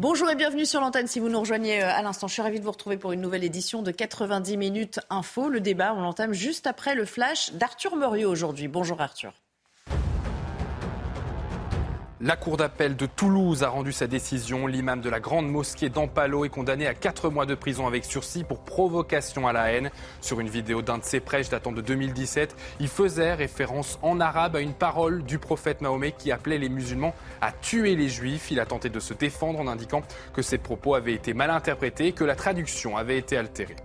Bonjour et bienvenue sur l'antenne si vous nous rejoignez euh, à l'instant. Je suis ravie de vous retrouver pour une nouvelle édition de 90 minutes info. Le débat, on l'entame juste après le flash d'Arthur Muriot aujourd'hui. Bonjour Arthur. La Cour d'appel de Toulouse a rendu sa décision. L'imam de la grande mosquée d'Ampalo est condamné à 4 mois de prison avec sursis pour provocation à la haine. Sur une vidéo d'un de ses prêches datant de 2017, il faisait référence en arabe à une parole du prophète Mahomet qui appelait les musulmans à tuer les juifs. Il a tenté de se défendre en indiquant que ses propos avaient été mal interprétés et que la traduction avait été altérée.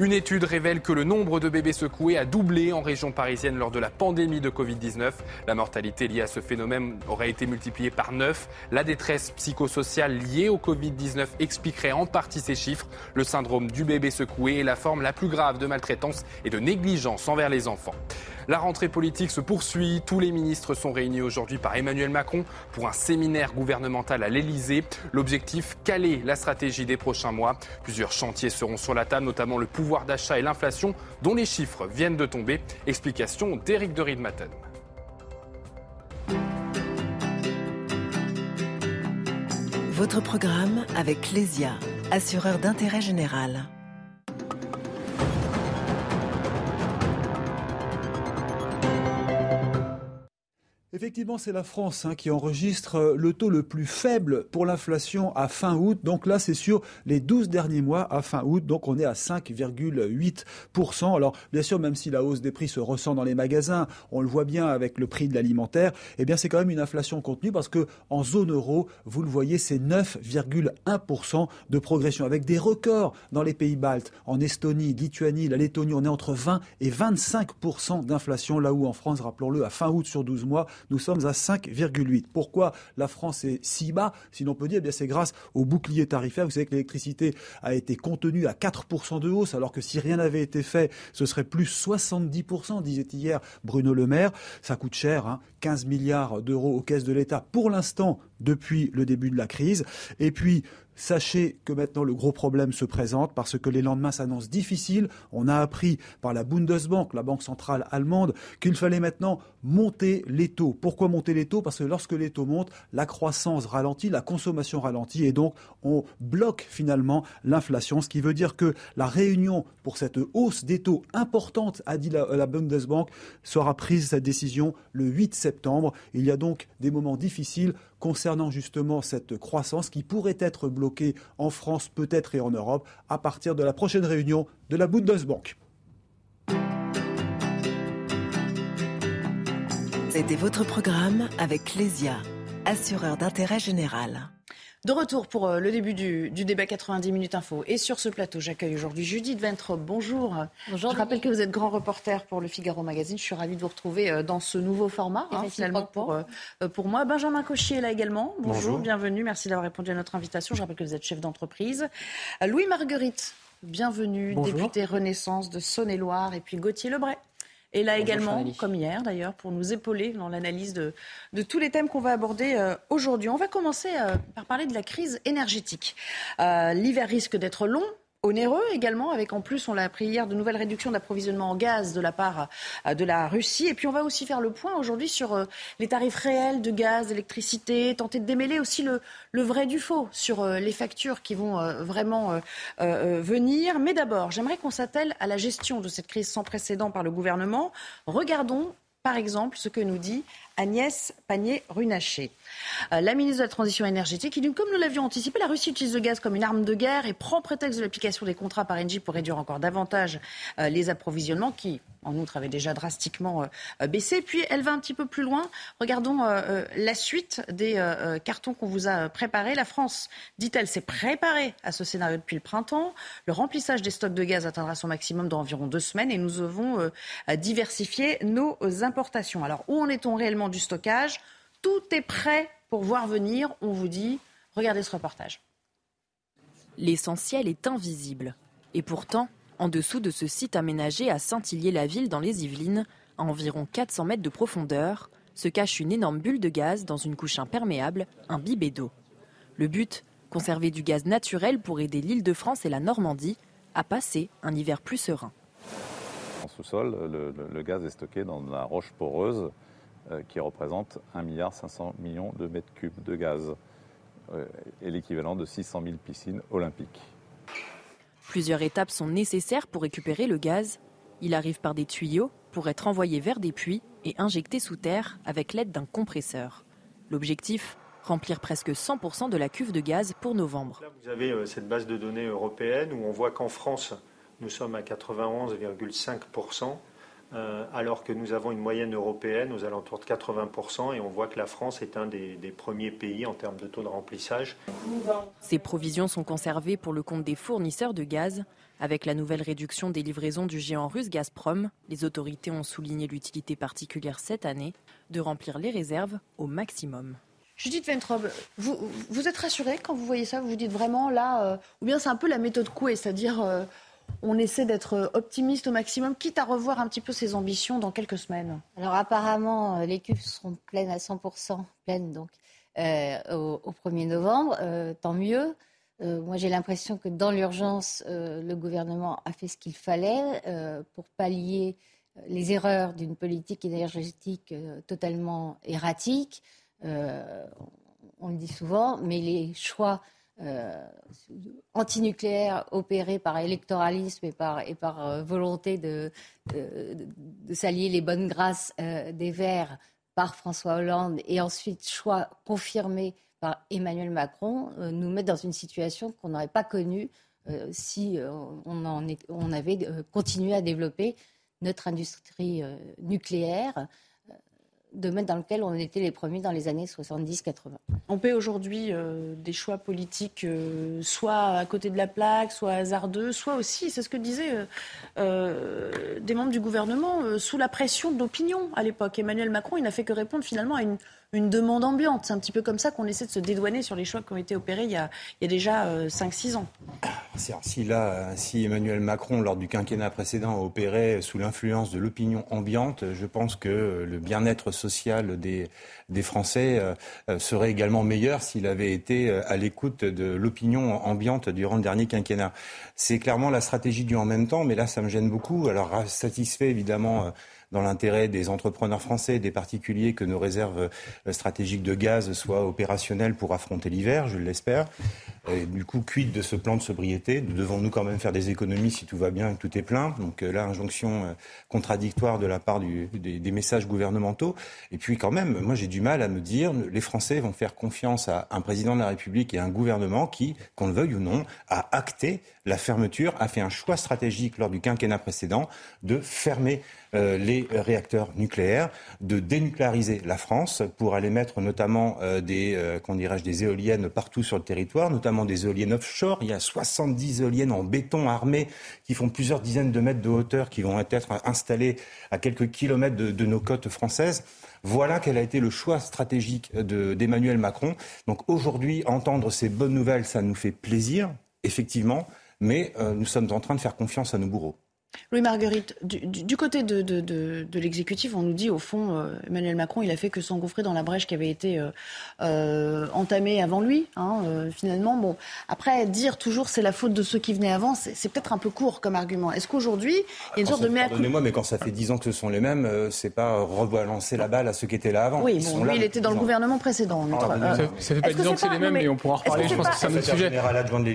Une étude révèle que le nombre de bébés secoués a doublé en région parisienne lors de la pandémie de Covid-19. La mortalité liée à ce phénomène aurait été multipliée par 9. La détresse psychosociale liée au Covid-19 expliquerait en partie ces chiffres. Le syndrome du bébé secoué est la forme la plus grave de maltraitance et de négligence envers les enfants. La rentrée politique se poursuit. Tous les ministres sont réunis aujourd'hui par Emmanuel Macron pour un séminaire gouvernemental à l'Elysée. L'objectif, caler la stratégie des prochains mois. Plusieurs chantiers seront sur la table, notamment le pouvoir d'achat et l'inflation, dont les chiffres viennent de tomber. Explication d'Éric de Riedmatten. Votre programme avec Lesia, assureur d'intérêt général. Effectivement, c'est la France hein, qui enregistre euh, le taux le plus faible pour l'inflation à fin août. Donc là, c'est sur les 12 derniers mois à fin août. Donc on est à 5,8%. Alors bien sûr, même si la hausse des prix se ressent dans les magasins, on le voit bien avec le prix de l'alimentaire, eh bien c'est quand même une inflation contenue parce que en zone euro, vous le voyez, c'est 9,1% de progression avec des records dans les pays baltes, en Estonie, Lituanie, la Lettonie, on est entre 20 et 25% d'inflation là où en France, rappelons-le, à fin août sur 12 mois, nous sommes à 5,8. Pourquoi la France est si bas? Si l'on peut dire, eh c'est grâce au bouclier tarifaire. Vous savez que l'électricité a été contenue à 4% de hausse, alors que si rien n'avait été fait, ce serait plus 70%, disait hier Bruno Le Maire. Ça coûte cher, 15 hein. milliards d'euros aux caisses de l'État pour l'instant depuis le début de la crise. Et puis, Sachez que maintenant le gros problème se présente parce que les lendemains s'annoncent difficiles. On a appris par la Bundesbank, la banque centrale allemande, qu'il fallait maintenant monter les taux. Pourquoi monter les taux? Parce que lorsque les taux montent, la croissance ralentit, la consommation ralentit et donc on bloque finalement l'inflation. Ce qui veut dire que la réunion pour cette hausse des taux importante, a dit la, Bundesbank, sera prise cette décision le 8 septembre. Il y a donc des moments difficiles concernant justement cette croissance qui pourrait être bloquée en France peut-être et en Europe à partir de la prochaine réunion de la Bundesbank. C'était votre programme avec Lesia, assureur d'intérêt général. De retour pour euh, le début du, débat 90 minutes info. Et sur ce plateau, j'accueille aujourd'hui Judith Ventrop. Bonjour. Bonjour. Je rappelle que vous êtes grand reporter pour le Figaro Magazine. Je suis ravie de vous retrouver euh, dans ce nouveau format, hein, finalement, pour, euh, pour moi. Benjamin Cochier est là également. Bonjour, bienvenue. Merci d'avoir répondu à notre invitation. Je rappelle que vous êtes chef d'entreprise. Louis Marguerite, bienvenue, député Renaissance de Saône-et-Loire. Et puis Gauthier Lebray et là également, comme hier d'ailleurs, pour nous épauler dans l'analyse de, de, tous les thèmes qu'on va aborder euh, aujourd'hui. On va commencer euh, par parler de la crise énergétique. Euh, l'hiver risque d'être long, onéreux également, avec en plus, on l'a appris hier, de nouvelles réductions d'approvisionnement en gaz de la part euh, de la Russie. Et puis on va aussi faire le point aujourd'hui sur euh, les tarifs réels de gaz, d'électricité, tenter de démêler aussi le, le, vrai du faux sur euh, les factures qui vont vraiment venir. Mais d'abord, j'aimerais qu'on s'attelle à la gestion de cette crise sans précédent par le gouvernement. Regardons par exemple ce que nous dit Agnès Pannier-Runacher. Euh, la ministre de la Transition énergétique, qui comme nous l'avions anticipé, la Russie utilise le gaz comme une arme de guerre et prend prétexte de l'application des contrats par Engie pour réduire encore davantage euh, les approvisionnements qui, en outre, avaient déjà drastiquement euh, baissé. Puis elle va un petit peu plus loin. Regardons la suite des cartons qu'on vous a préparés. La France, dit-elle, s'est préparée à ce scénario depuis le printemps. Le remplissage des stocks de gaz atteindra son maximum dans environ deux semaines et nous devons diversifier nos importations. Alors, où en est-on réellement du stockage Tout est prêt pour voir venir. On vous dit, regardez ce reportage. L'essentiel est invisible. Et pourtant, en dessous de ce site aménagé à Saint-Hillier-la-Ville dans les Yvelines, à environ 400 mètres de profondeur, se cache une énorme bulle de gaz dans une couche imperméable, un bibet d'eau. Le but Conserver du gaz naturel pour aider l'île de France et la Normandie à passer un hiver plus serein. En sous-sol, le, gaz est stocké dans la roche poreuse euh, qui représente 1,5 milliard millions de mètres cubes de gaz euh, et l'équivalent de 600 000 piscines olympiques. Plusieurs étapes sont nécessaires pour récupérer le gaz. Il arrive par des tuyaux pour être envoyé vers des puits et injecté sous terre avec l'aide d'un compresseur. L'objectif Remplir presque 100% de la cuve de gaz pour novembre. vous avez euh, cette base de données européenne où on voit qu'en France, nous sommes à 91,5%. Euh, alors que nous avons une moyenne européenne aux alentours de 80%, et on voit que la France est un des, premiers pays en termes de taux de remplissage. Ces provisions sont conservées pour le compte des fournisseurs de gaz. Avec la nouvelle réduction des livraisons du géant russe Gazprom, les autorités ont souligné l'utilité particulière cette année de remplir les réserves au maximum. Judith Ventrobe, vous, vous êtes rassurée quand vous voyez ça? Vous vous dites vraiment là, euh, ou bien c'est un peu la méthode Coué, c'est-à-dire euh, on essaie d'être optimiste au maximum, quitte à revoir un petit peu ses ambitions dans quelques semaines. Alors apparemment, euh, les cuves seront pleines à 100%, pleines donc euh, au, 1er novembre, euh, tant mieux. moi, j'ai l'impression que dans l'urgence, le gouvernement a fait ce qu'il fallait pour pallier les erreurs d'une politique énergétique totalement erratique. on le dit souvent, mais les choix euh, antinucléaire opéré par électoralisme et par, euh, volonté de, de, s'allier les bonnes grâces euh, des Verts par François Hollande et ensuite choix confirmé par Emmanuel Macron nous met dans une situation qu'on n'aurait pas connue si on avait continué à développer notre industrie nucléaire domaine dans lequel on était les premiers dans les années 70-80. On paie aujourd'hui euh, des choix politiques euh, soit à côté de la plaque, soit hasardeux, soit aussi, c'est ce que disaient euh, des membres du gouvernement, sous la pression de l'opinion à l'époque. Emmanuel Macron, il n'a fait que répondre finalement à une une demande ambiante. C'est un petit peu comme ça qu'on essaie de se dédouaner sur les choix qui ont été opérés il y a, déjà 5-6 euh, ans. Si, là, si Emmanuel Macron, lors du quinquennat précédent, opéré sous l'influence de l'opinion ambiante, je pense que le bien-être social des, Français euh, serait également meilleur s'il avait été euh, à l'écoute de l'opinion ambiante durant le dernier quinquennat. C'est clairement la stratégie du en même temps, mais là, ça me gêne beaucoup. Alors, satisfait évidemment dans l'intérêt des entrepreneurs français, des particuliers, que nos réserves euh, stratégiques de gaz soient opérationnelles pour affronter l'hiver, je l'espère. du coup, quid de ce plan de sobriété? Nous devons-nous quand même faire des économies si tout va bien et que tout est plein Donc euh, là, injonction euh, contradictoire de la part des, messages gouvernementaux. Et puis quand même, moi j'ai du mal à me dire, les Français vont faire confiance à un président de la République et à un gouvernement qui, qu'on le veuille ou non, a acté la fermeture, a fait un choix stratégique lors du quinquennat précédent de fermer les réacteurs nucléaires, de dénucléariser la France pour aller mettre notamment euh, des, euh, dirais-je, des éoliennes partout sur le territoire, notamment des éoliennes offshore. Il y a 70 éoliennes en béton armé qui font plusieurs dizaines de mètres de hauteur, qui vont être installées à quelques kilomètres de, nos côtes françaises. Voilà quel a été le choix stratégique d'Emmanuel Macron. Donc aujourd'hui, entendre ces bonnes nouvelles, ça nous fait plaisir, effectivement, mais nous sommes en train de faire confiance à nos bourreaux. Louis Marguerite, du, côté de, de, l'exécutif, on nous dit au fond, euh, Emmanuel Macron, il a fait que s'engouffrer dans la brèche qui avait été euh, euh, entamée avant lui. Hein, finalement, bon, après dire toujours c'est la faute de ceux qui venaient avant, c'est peut-être un peu court comme argument. Est-ce qu'aujourd'hui, il y a une sorte de mea Pardonnez-moi, mais quand ça fait dix ans que ce sont les mêmes, c'est pas rebalancer la balle à ceux qui étaient là avant. Oui, bon, lui, il était dans le gouvernement précédent. Ah, ça, fait pas dix ans que c'est les mêmes, mais on pourra en reparler. Je pense que c'est un autre sujet.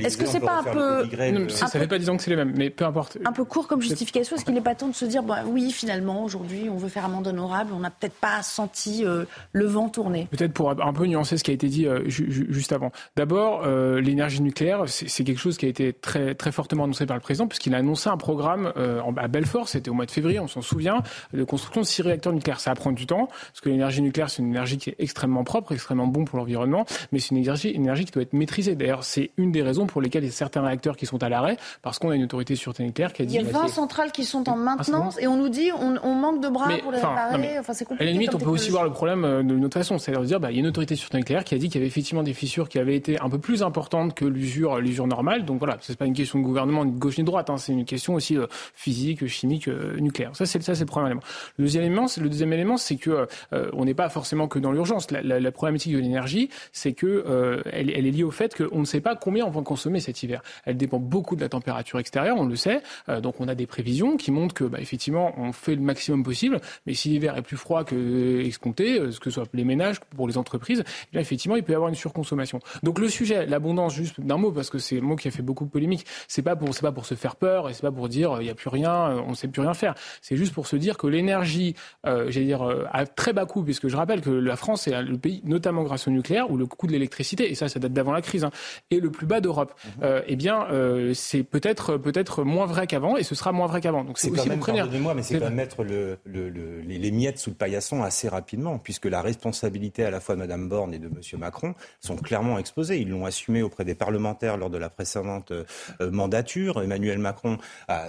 Est-ce que c'est pas un peu Ça fait pas dix ans que c'est les mêmes, mais peu importe. Un peu court comme justification Est-ce qu'il n'est pas temps de se dire, bah, oui, finalement, aujourd'hui, on veut faire amende honorable, on n'a peut-être pas senti euh, le vent tourner Peut-être pour un peu nuancer ce qui a été dit euh, juste avant. D'abord, euh, l'énergie nucléaire, c'est quelque chose qui a été très, très fortement annoncé par le président, puisqu'il a annoncé un programme à Belfort, c'était au mois de février, on s'en souvient, de construction de six réacteurs nucléaires. Ça va prendre du temps, parce que l'énergie nucléaire, c'est une énergie qui est extrêmement propre, extrêmement bon pour l'environnement, mais c'est une énergie, une énergie qui doit être maîtrisée. D'ailleurs, c'est une des raisons pour lesquelles il y a certains réacteurs qui sont à l'arrêt, parce qu'on a une autorité sûreté nucléaire qui a dit... Il y a 20 centrales qui sont en maintenance et on nous dit on, on manque de bras pour les réparer. Enfin, c'est compliqué. À la limite, on peut aussi voir le problème euh, d'une autre façon. C'est-à-dire dire, bah, il y a une autorité sur nucléaire qui a dit qu'il y avait effectivement des fissures qui avaient été un peu plus importantes que l'usure, l'usure normale. Donc voilà, c'est pas une question de gouvernement ni de gauche ni de droite. Hein. C'est une question aussi euh, physique, chimique, euh, nucléaire. Ça, c'est ça, c'est le premier élément. Le deuxième élément, le deuxième élément, c'est que on n'est pas forcément que dans l'urgence. La, la, la, problématique de l'énergie, c'est que elle, elle, est liée au fait qu'on ne sait pas combien on va consommer cet hiver. Elle dépend beaucoup de la température extérieure, on le sait. donc on a des prévisions qui montrent que, bah, effectivement, on fait le maximum possible. Mais si l'hiver est plus froid que escompté, ce que ce soit les ménages, pour les entreprises, eh effectivement, il peut y avoir une surconsommation. Donc le sujet, l'abondance, juste d'un mot, parce que c'est un mot qui a fait beaucoup de polémique, c'est pas pour, c'est pas pour se faire peur et c'est pas pour dire il n'y a plus rien, on ne sait plus rien faire. C'est juste pour se dire que l'énergie, euh, j'allais dire, euh, à très bas coût, puisque je rappelle que la France est le pays, notamment grâce au nucléaire, où le coût de l'électricité, et ça, ça date d'avant la crise, hein, est le plus bas d'Europe. Mmh. Euh, eh bien, euh, c'est peut-être peut-être moins vrai qu'avant, et ce sera moins vrai qu'avant. Donc c'est aussi même, pardonnez-moi, mais c'est pas mettre le, le, le, les miettes sous le paillasson assez rapidement, puisque la responsabilité à la fois de Mme Borne et de M. Macron sont clairement exposées. Ils l'ont assumé auprès des parlementaires lors de la précédente euh, mandature. Emmanuel Macron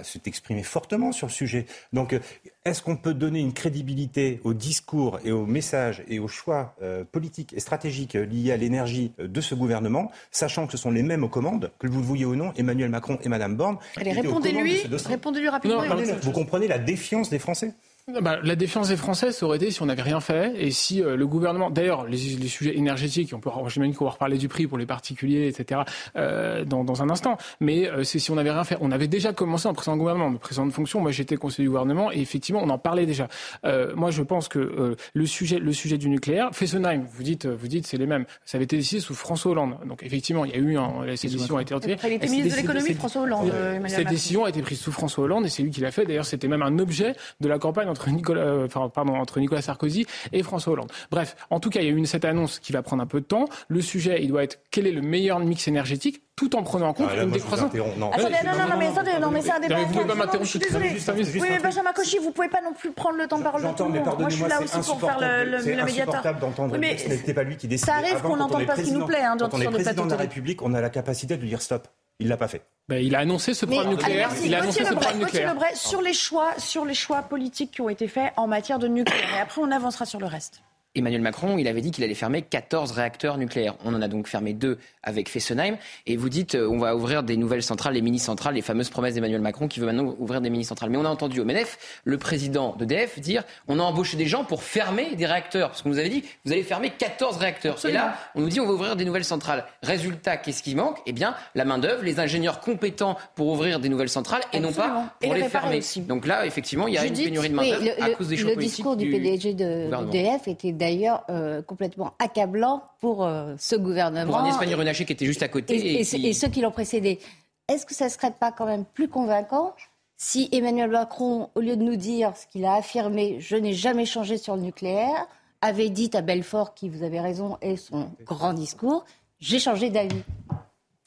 s'est exprimé fortement sur le sujet. Donc, euh, est-ce qu'on peut donner une crédibilité au discours et aux messages et aux choix euh, politiques et stratégiques liés à l'énergie de ce gouvernement, sachant que ce sont les mêmes aux commandes, que vous le vouliez ou non, Emmanuel Macron et Mme Borne Allez, répondez-lui, répondez-lui rapidement. vous comprenez la défiance des Français? Bah, la défiance des Français, ça aurait été si on n'avait rien fait et si euh, le gouvernement, d'ailleurs, les, les, sujets énergétiques, on peut, j'imagine qu'on va reparler du prix pour les particuliers, etc. Euh, dans, dans, un instant. Mais euh, c'est si on n'avait rien fait. On avait déjà commencé en précédent gouvernement, le président de fonction. Moi, j'étais conseiller du gouvernement et effectivement, on en parlait déjà. Euh, moi, je pense que le sujet, le sujet du nucléaire, Fessenheim, vous dites, vous dites, c'est les mêmes. Ça avait été décidé sous François Hollande. Donc effectivement, il y a eu un, cette décision a été retirée. Il était ministre de l'économie, François Hollande. cette décision a été prise sous François Hollande et c'est lui qui l'a fait. D'ailleurs, c'était même un objet de la campagne entre Nicolas pardon, entre Nicolas Sarkozy et François Hollande. Bref, en tout cas, il y a eu une, cette annonce qui va prendre un peu de temps. Le sujet, il doit être quel est le meilleur mix énergétique tout en prenant en compte ah, une décroissance. Non. Attendez, non, non, non, mais attendez, non, mais c'est un débat. Vous pouvez pas m'interrompre, je suis désolée. Oui, mais Benjamin Cauchy, vous pouvez pas non plus prendre le temps de parole de tout le monde. Moi, je suis là aussi pour faire le, le, médiateur. d'entendre mais ce n'était pas lui qui décide. Ça arrive qu'on n'entende pas ce qui nous plaît, hein, Quand on est président de la République, on a la capacité de dire stop. Il l'a pas fait. Ben, il a annoncé ce programme nucléaire. il a annoncé ce programme nucléaire. sur les choix, sur les choix politiques qui ont été faits en matière de nucléaire. Et après, on avancera sur le reste. Emmanuel Macron, il avait dit qu'il allait fermer 14 réacteurs nucléaires. On en a donc fermé deux avec Fessenheim. Et vous dites, euh, on va ouvrir des nouvelles centrales, les mini-centrales, les fameuses promesses d'Emmanuel Macron qui veut maintenant ouvrir des mini-centrales. Mais on a entendu au MENEF le président d'EDF dire, on a embauché des gens pour fermer des réacteurs. Parce qu'on nous avait dit, vous allez fermer 14 réacteurs. Et là, on nous dit, on va ouvrir des nouvelles centrales. Résultat, qu'est-ce qui manque? Eh bien, la main-d'œuvre, les ingénieurs compétents pour ouvrir des nouvelles centrales et non pas pour les, fermer. Donc là, effectivement, il y a une pénurie de main-d'œuvre à cause des choix Le discours du, PDG d'EDF était d'ailleurs euh, complètement accablant pour euh, ce gouvernement. Pour un Espagnol Renaché qui était juste à côté. Et, et, ceux qui l'ont précédé. Est-ce que ça ne serait pas quand même plus convaincant si Emmanuel Macron, au lieu de nous dire ce qu'il a affirmé, je n'ai jamais changé sur le nucléaire, avait dit à Belfort, qui vous avez raison, et son grand discours, j'ai changé d'avis?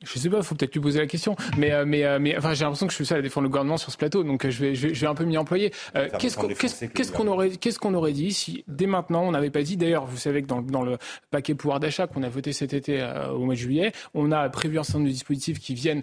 Je sais pas, faut peut-être lui poser la question. Mais, euh, mais, euh, mais enfin, j'ai l'impression que je suis seul à défendre le gouvernement sur ce plateau, donc euh, je vais, je vais, je vais un peu m'y employer. qu'est-ce qu'on qu'est-ce qu'on aurait, qu'est-ce qu'on aurait dit si dès maintenant on n'avait pas dit D'ailleurs, vous savez que dans, dans le paquet pouvoir d'achat qu'on a voté cet été au mois de juillet, on a prévu un certain nombre de dispositifs qui viennent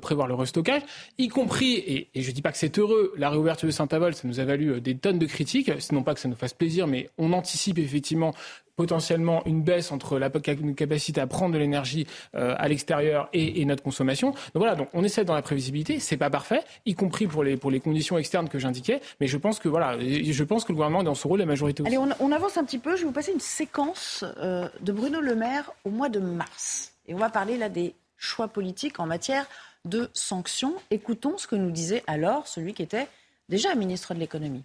prévoir le restockage, y compris, et, et je dis pas que c'est heureux, la réouverture de Saint-Avold, ça nous a valu des tonnes de critiques. Non pas que ça nous fasse plaisir, mais on anticipe effectivement potentiellement une baisse entre la capacité à prendre de l'énergie euh, à l'extérieur et, notre consommation. Donc voilà, donc on essaie dans la prévisibilité, c'est pas parfait, y compris pour les pour les conditions externes que j'indiquais, mais je pense que voilà, je pense que le gouvernement est dans son rôle, la majorité aussi. Allez, on, on, avance un petit peu. Je vais vous passer une séquence euh, de Bruno Le Maire au mois de mars, et on va parler là des choix politiques en matière de sanctions. Écoutons ce que nous disait alors celui qui était déjà ministre de l'économie.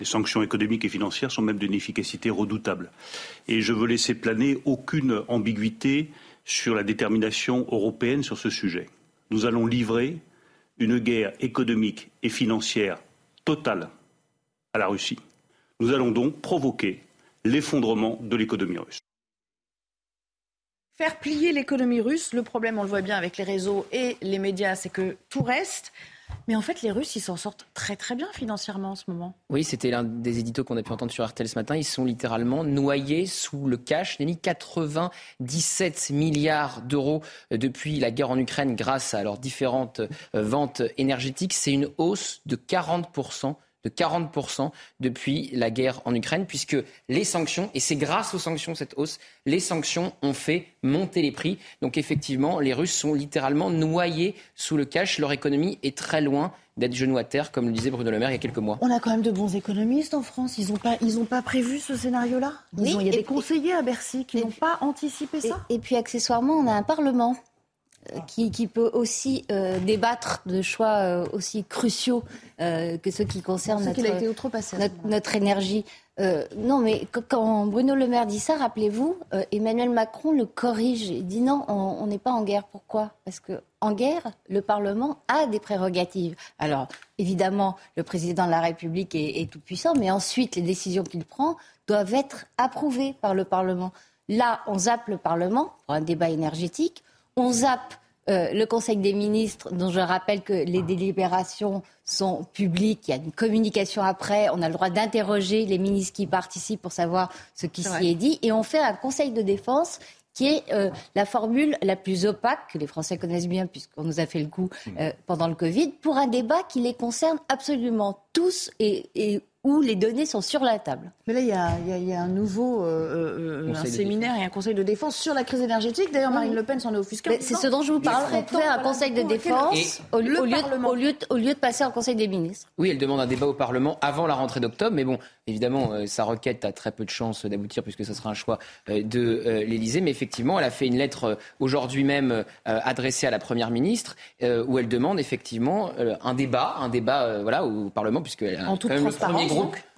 Les sanctions économiques et financières sont même d'une efficacité redoutable. Et je veux laisser planer aucune ambiguïté sur la détermination européenne sur ce sujet. Nous allons livrer une guerre économique et financière totale à la Russie. Nous allons donc provoquer l'effondrement de l'économie russe. Faire plier l'économie russe, le problème, on le voit bien avec les réseaux et les médias, c'est que tout reste. Mais en fait, les Russes, ils s'en sortent très très bien financièrement en ce moment. Oui, c'était l'un des éditos qu'on a pu entendre sur RTL ce matin. Ils sont littéralement noyés sous le cash. Mis 97 milliards d'euros depuis la guerre en Ukraine grâce à leurs différentes euh, ventes énergétiques. C'est une hausse de 40 de 40% depuis la guerre en Ukraine, puisque les sanctions, et c'est grâce aux sanctions cette hausse, les sanctions ont fait monter les prix. Donc effectivement, les Russes sont littéralement noyés sous le cash. Leur économie est très loin d'être genou à terre, comme le disait Bruno Le Maire il y a quelques mois. On a quand même de bons économistes en France. Ils n'ont pas, pas prévu ce scénario-là? il y a des conseillers à Bercy qui n'ont pas anticipé ça? et puis accessoirement, on a un Parlement euh, qui, peut aussi euh, débattre de choix euh, aussi cruciaux que ceux qui concernent notre, énergie. non, mais quand Bruno Le Maire dit ça, rappelez-vous, Emmanuel Macron le corrige. Il dit non, on n'est pas en guerre. Pourquoi? Parce que en guerre, le Parlement a des prérogatives. Alors, évidemment, le président de la République est, est tout puissant, mais ensuite, les décisions qu'il prend doivent être approuvées par le Parlement. Là, on zappe le Parlement pour un débat énergétique on zappe euh, le Conseil des ministres, dont je rappelle que les délibérations sont publiques, il y a une communication après, on a le droit d'interroger les ministres qui participent pour savoir ce qui s'y est dit, et on fait un Conseil de défense qui est euh, la formule la plus opaque, que les Français connaissent bien puisqu'on nous a fait le coup mmh. euh, pendant le Covid, pour un débat qui les concerne absolument tous et, et où les données sont sur la table. Mais là, il y a, un nouveau euh, euh, un séminaire et un conseil de défense sur la crise énergétique. D'ailleurs, Marine Le Pen s'en est offusquée. C'est ce dont je vous parle. On fait un conseil de défense au, lieu, au, lieu, au, lieu, de passer en conseil des ministres. Oui, elle demande un débat au Parlement avant la rentrée d'octobre. Mais bon, évidemment, euh, sa requête a très peu de chances d'aboutir puisque ce sera un choix de l'Élysée. Mais effectivement, elle a fait une lettre aujourd'hui même adressée à la Première ministre où elle demande effectivement un débat, un débat voilà, au Parlement puisque en toute transparence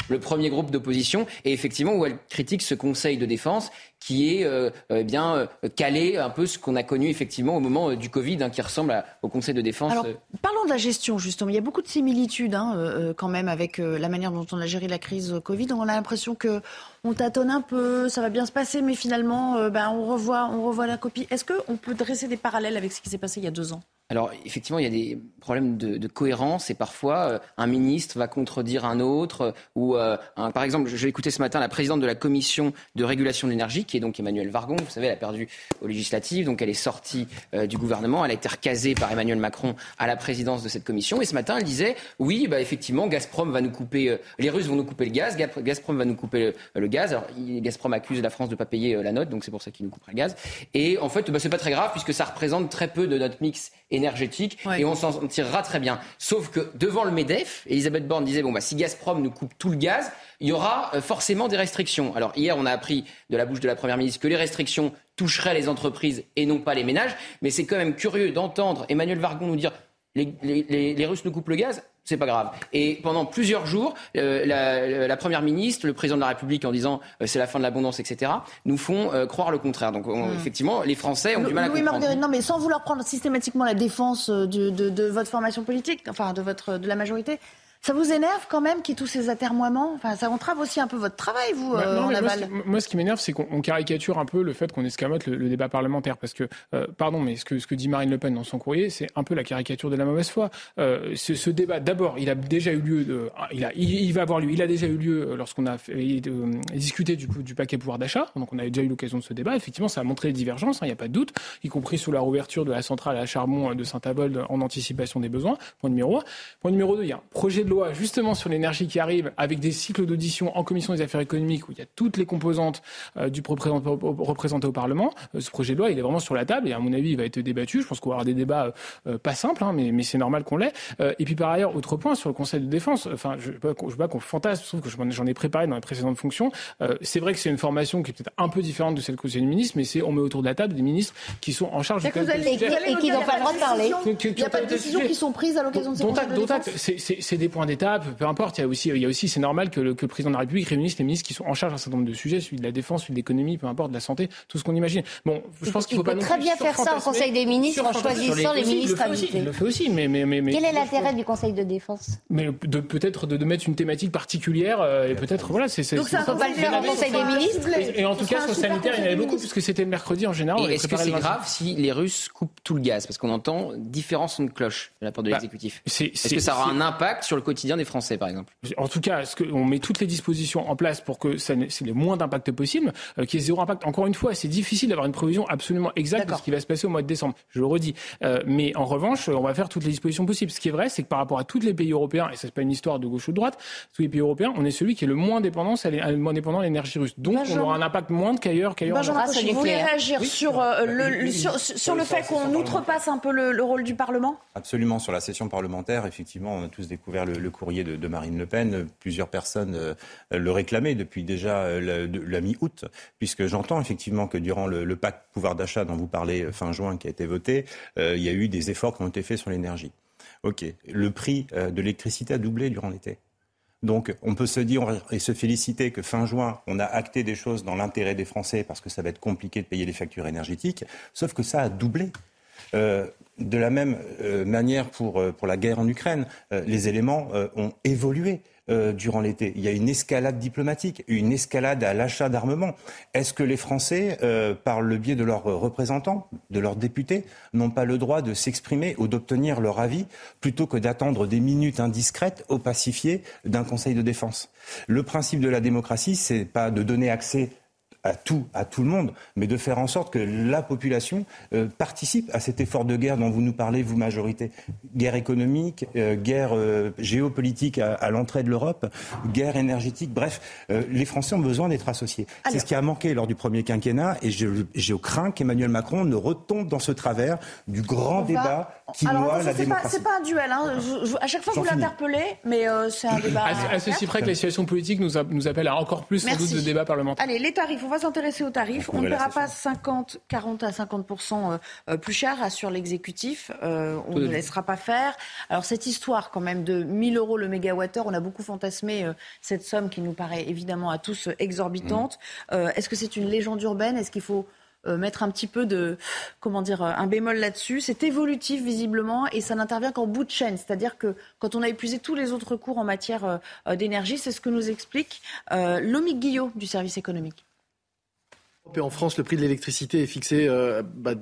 le premier groupe d'opposition, et effectivement où elle critique ce Conseil de défense qui est euh, euh, bien euh, calé un peu ce qu'on a connu effectivement au moment du Covid, hein, qui ressemble au Conseil de défense. Alors, parlons de la gestion justement. Il y a beaucoup de similitudes hein, quand même avec la manière dont on a géré la crise Covid. On a l'impression que on tâtonne un peu, ça va bien se passer, mais finalement, ben, on revoit, on revoit la copie. Est-ce qu'on peut dresser des parallèles avec ce qui s'est passé il y a deux ans? Alors effectivement, il y a des problèmes de, cohérence et parfois euh, un ministre va contredire un autre euh, ou euh, par exemple, j'ai écouté ce matin la présidente de la commission de régulation de l'énergie qui est donc Emmanuel Vargon. Vous savez, elle a perdu aux législatives, donc elle est sortie du gouvernement. Elle a été recasée par Emmanuel Macron à la présidence de cette commission. Et ce matin, elle disait oui, bah, effectivement, Gazprom va nous couper, les Russes vont nous couper le gaz, Gazprom va nous couper le, gaz. Alors Gazprom accuse la France de ne pas payer la note, donc c'est pour ça qu'il nous coupera le gaz. Et en fait, bah, c'est pas très grave puisque ça représente très peu de notre mix énergétique et on s'en tirera très bien. Sauf que devant le MEDEF, Elisabeth Borne disait bon bah si Gazprom nous coupe tout le gaz, il y aura euh, forcément des restrictions. Alors hier, on a appris de la bouche de la première ministre que les restrictions toucheraient les entreprises et non pas les ménages, mais c'est quand même curieux d'entendre Emmanuel Vargon nous dire les, les Russes nous coupent le gaz c'est pas grave. Et pendant plusieurs jours, euh, la, première ministre, le président de la République, en disant euh, c'est la fin de l'abondance, etc., nous font euh, croire le contraire. Donc hmm. effectivement, les Français ont du mal à comprendre. non, mais sans vouloir prendre systématiquement la défense de, de, votre formation politique, enfin de votre de la majorité. Ça vous énerve quand même qu'il y ait tous ces atermoiements? Enfin, Ça entrave aussi un peu votre travail, vous, bah, euh, en aval moi, ce qui m'énerve, c'est qu'on caricature un peu le fait qu'on escamote le, débat parlementaire. Parce que, euh, pardon, mais ce que, ce que dit Marine Le Pen dans son courrier, c'est un peu la caricature de la mauvaise foi. Euh, ce, débat, d'abord, il a déjà eu lieu, de, il, a, il, va avoir lieu, il a déjà eu lieu lorsqu'on a discuté du, du, paquet pouvoir d'achat. Donc on a déjà eu l'occasion de ce débat. Effectivement, ça a montré les divergences, hein, il n'y a pas de doute, y compris sous la rouverture de la centrale à charbon de Saint-Avold en anticipation des besoins. Point numéro un. Point numéro deux, il y a un projet de loi justement sur l'énergie qui arrive avec des cycles d'audition en commission des affaires économiques où il y a toutes les composantes euh, du représentées au Parlement. Euh, ce projet de loi, il est vraiment sur la table et à mon avis, il va être débattu. Je pense qu'on va avoir des débats euh, pas simples, hein, mais, mais c'est normal qu'on l'ait. et puis par ailleurs, autre point sur le Conseil de défense. Enfin, je ne veux pas qu'on fantasme. Je trouve que j'en ai préparé dans les précédentes fonctions. c'est vrai que c'est une formation qui est peut-être un peu différente de celle que du ministre, mais c'est on met autour de la table des ministres qui sont en charge du et, et qui n'ont pas le droit de parler. Il n'y a pas de décisions qui sont prises à l'occasion de ces C'est des points d'étape, peu importe. Il y a aussi, il y a aussi c'est normal que le, que le, président de la République réunisse les ministres qui sont en charge d'un certain nombre de sujets, celui de la défense, celui de l'économie, peu importe, de la santé, tout ce qu'on imagine. Bon, je pense qu'il faut pas peut très bien faire ça au Conseil des ministres en choisissant les, ministres invités. Il le fait aussi, mais, mais, mais, quel est l'intérêt du Conseil de défense? Mais de peut-être de, mettre une thématique particulière euh, et peut-être voilà, c'est. Donc ça ne faut pas le faire au Conseil des ministres. Et, en tout cas sur sanitaire, il y en avait beaucoup puisque c'était le mercredi en général. Est-ce que c'est grave si les Russes coupent tout le gaz? Parce qu'on entend différents sons de cloche de la part de l'exécutif. Est-ce que ça aura un impact sur le quotidien des Français, par exemple En tout cas, ce que, on met toutes les dispositions en place pour que ça ait le moins d'impact possible, euh, qu'il y ait zéro impact. Encore une fois, c'est difficile d'avoir une prévision absolument exacte de ce qui va se passer au mois de décembre. Je le redis. Euh, mais en revanche, on va faire toutes les dispositions possibles. Ce qui est vrai, c'est que par rapport à tous les pays européens, et ça c'est pas une histoire de gauche ou de droite, tous les pays européens, on est celui qui est le moins dépendant, le moins dépendant de l'énergie russe. Donc, on aura un impact moindre qu'ailleurs. qu'ailleurs. Benjamin, vous voulez réagir sur, euh, le, sur, sur le fait qu'on outrepasse un peu le, rôle du Parlement? Absolument. Sur la session parlementaire, effectivement, on a tous découvert le, courrier de, Marine Le Pen. Plusieurs personnes euh, le réclamaient depuis déjà euh, la, mi-août, puisque j'entends effectivement que durant le, pacte pouvoir d'achat dont vous parlez euh, fin juin, qui a été voté, il y a eu des efforts qui ont été faits sur l'énergie. OK. Le prix de l'électricité a doublé durant l'été. Donc on peut se dire et se féliciter que fin juin, on a acté des choses dans l'intérêt des Français parce que ça va être compliqué de payer les factures énergétiques, sauf que ça a doublé. Euh, de la même euh, manière pour, euh, pour la guerre en Ukraine, les éléments ont évolué. Durant l'été. Il y a une escalade diplomatique, une escalade à l'achat d'armement. Est-ce que les Français, par le biais de leurs représentants, de leurs députés, n'ont pas le droit de s'exprimer ou d'obtenir leur avis plutôt que d'attendre des minutes indiscrètes au pacifié d'un Conseil de défense? Le principe de la démocratie, c'est pas de donner accès à tout, à tout le monde, mais de faire en sorte que la population euh, participe à cet effort de guerre dont vous nous parlez, vous majorité. Guerre économique, euh, guerre euh, géopolitique à, l'entrée de l'Europe, guerre énergétique. Bref, les Français ont besoin d'être associés. C'est ce qui a manqué lors du premier quinquennat, et je, crains qu'Emmanuel Macron ne retombe dans ce travers du grand débat qui noie la démocratie. C'est pas un duel. Hein. à chaque fois, vous l'interpellez, mais c'est un débat. À, ceci près que la situation politique nous, nous appelle à encore plus sans doute de débat parlementaire. Allez, les tarifs. On va s'intéresser aux tarifs. On ne paiera pas 50, 40 à 50 euh, euh, plus cher, assure l'exécutif. Euh, on ne laissera pas faire. Alors cette histoire quand même de 1000 euros le mégawattheure, on a beaucoup fantasmé cette somme qui nous paraît évidemment à tous exorbitante. Mm. Est-ce que c'est une légende urbaine? Est-ce qu'il faut mettre un petit peu de, comment dire, un bémol là-dessus? C'est évolutif visiblement et ça n'intervient qu'en bout de chaîne. C'est-à-dire que quand on a épuisé tous les autres cours en matière d'énergie, c'est ce que nous explique Lomique Guillot du service économique. Et en France, le prix de l'électricité est fixé euh, bah,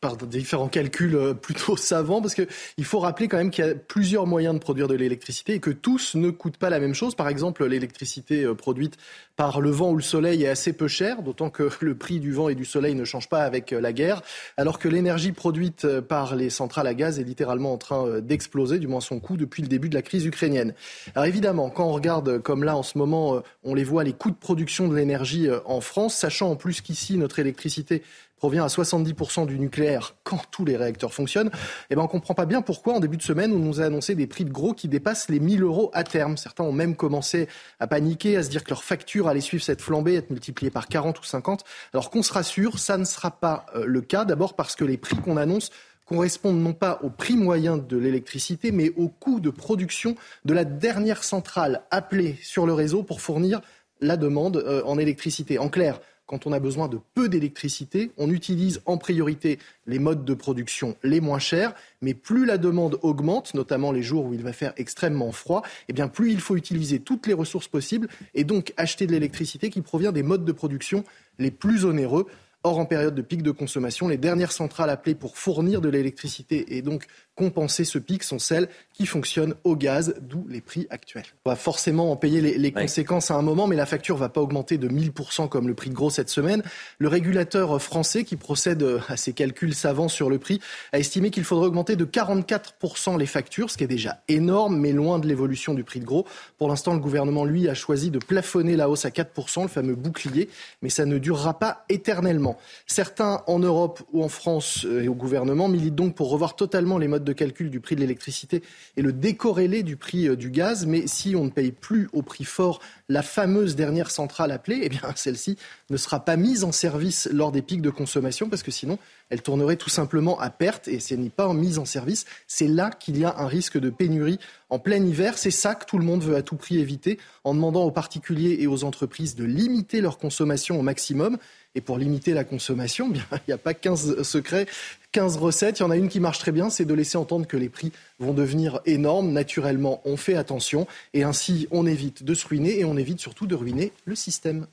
par différents calculs euh, plutôt savants, parce qu'il faut rappeler quand même qu'il y a plusieurs moyens de produire de l'électricité et que tous ne coûtent pas la même chose. Par exemple, l'électricité euh, produite par le vent ou le soleil est assez peu chère, d'autant que le prix du vent et du soleil ne change pas avec euh, la guerre, alors que l'énergie produite par les centrales à gaz est littéralement en train d'exploser, du moins son coût, depuis le début de la crise ukrainienne. Alors évidemment, quand on regarde comme là en ce moment, on les voit, les coûts de production de l'énergie en France, sachant en plus qu'ici, notre électricité provient à 70% du nucléaire quand tous les réacteurs fonctionnent, eh ben on ne comprend pas bien pourquoi en début de semaine on nous a annoncé des prix de gros qui dépassent les 1000 euros à terme. Certains ont même commencé à paniquer, à se dire que leur facture allait suivre cette flambée, être multipliée par 40 ou 50. Alors qu'on se rassure, ça ne sera pas euh, le cas. D'abord parce que les prix qu'on annonce correspondent non pas au prix moyen de l'électricité, mais au coût de production de la dernière centrale appelée sur le réseau pour fournir la demande euh, en électricité. En clair, quand on a besoin de peu d'électricité, on utilise en priorité les modes de production les moins chers, mais plus la demande augmente, notamment les jours où il va faire extrêmement froid, eh bien plus il faut utiliser toutes les ressources possibles et donc acheter de l'électricité qui provient des modes de production les plus onéreux. Or, en période de pic de consommation, les dernières centrales appelées pour fournir de l'électricité et donc compenser ce pic sont celles qui fonctionnent au gaz, d'où les prix actuels. On va forcément en payer les, conséquences à un moment, mais la facture ne va pas augmenter de 1000% comme le prix de gros cette semaine. Le régulateur français, qui procède à ses calculs savants sur le prix, a estimé qu'il faudrait augmenter de 44% les factures, ce qui est déjà énorme, mais loin de l'évolution du prix de gros. Pour l'instant, le gouvernement, lui, a choisi de plafonner la hausse à 4%, le fameux bouclier, mais ça ne durera pas éternellement. Certains en Europe ou en France euh, et au gouvernement militent donc pour revoir totalement les modes de calcul du prix de l'électricité et le décorrélé du prix euh, du gaz. Mais si on ne paye plus au prix fort la fameuse dernière centrale appelée, eh bien celle-ci ne sera pas mise en service lors des pics de consommation parce que sinon elle tournerait tout simplement à perte et elle n'est pas mise en service, c'est là qu'il y a un risque de pénurie en plein hiver. C'est ça que tout le monde veut à tout prix éviter en demandant aux particuliers et aux entreprises de limiter leur consommation au maximum. Et pour limiter la consommation, bien, il n'y a pas 15 secrets, 15 recettes. Il y en a une qui marche très bien, c'est de laisser entendre que les prix vont devenir énormes. Naturellement, on fait attention et ainsi on évite de se ruiner et on évite surtout de ruiner le système.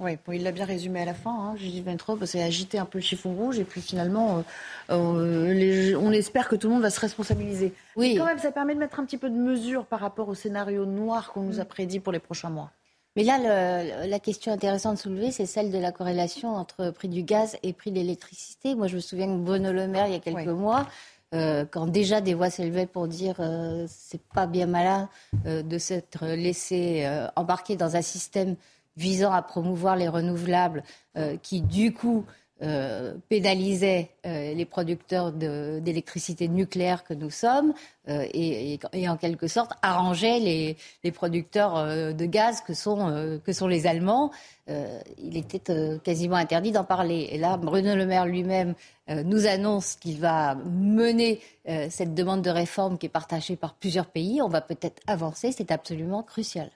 Oui, il l'a bien résumé à la fin, hein, Judith Ventrop, c'est agiter un peu le chiffon rouge et puis finalement, euh, euh, on espère que tout le monde va se responsabiliser. Oui. quand même, ça permet de mettre un petit peu de mesure par rapport au scénario noir qu'on nous a prédit pour les prochains mois. Mais là, la question intéressante de soulever, c'est celle de la corrélation entre prix du gaz et prix de l'électricité. Moi, je me souviens que Bruno Le Maire, il y a quelques mois, euh, quand déjà des voix s'élevaient pour dire euh, c'est pas bien malin de s'être laissé embarquer dans un système visant à promouvoir les renouvelables, euh, qui du coup euh, pénalisait euh, les producteurs d'électricité nucléaire que nous sommes et, en quelque sorte arrangeait les, producteurs de gaz que sont, que sont les Allemands. il était quasiment interdit d'en parler. Et là, Bruno Le Maire lui-même nous annonce qu'il va mener cette demande de réforme qui est partagée par plusieurs pays. On va peut-être avancer, c'est absolument crucial.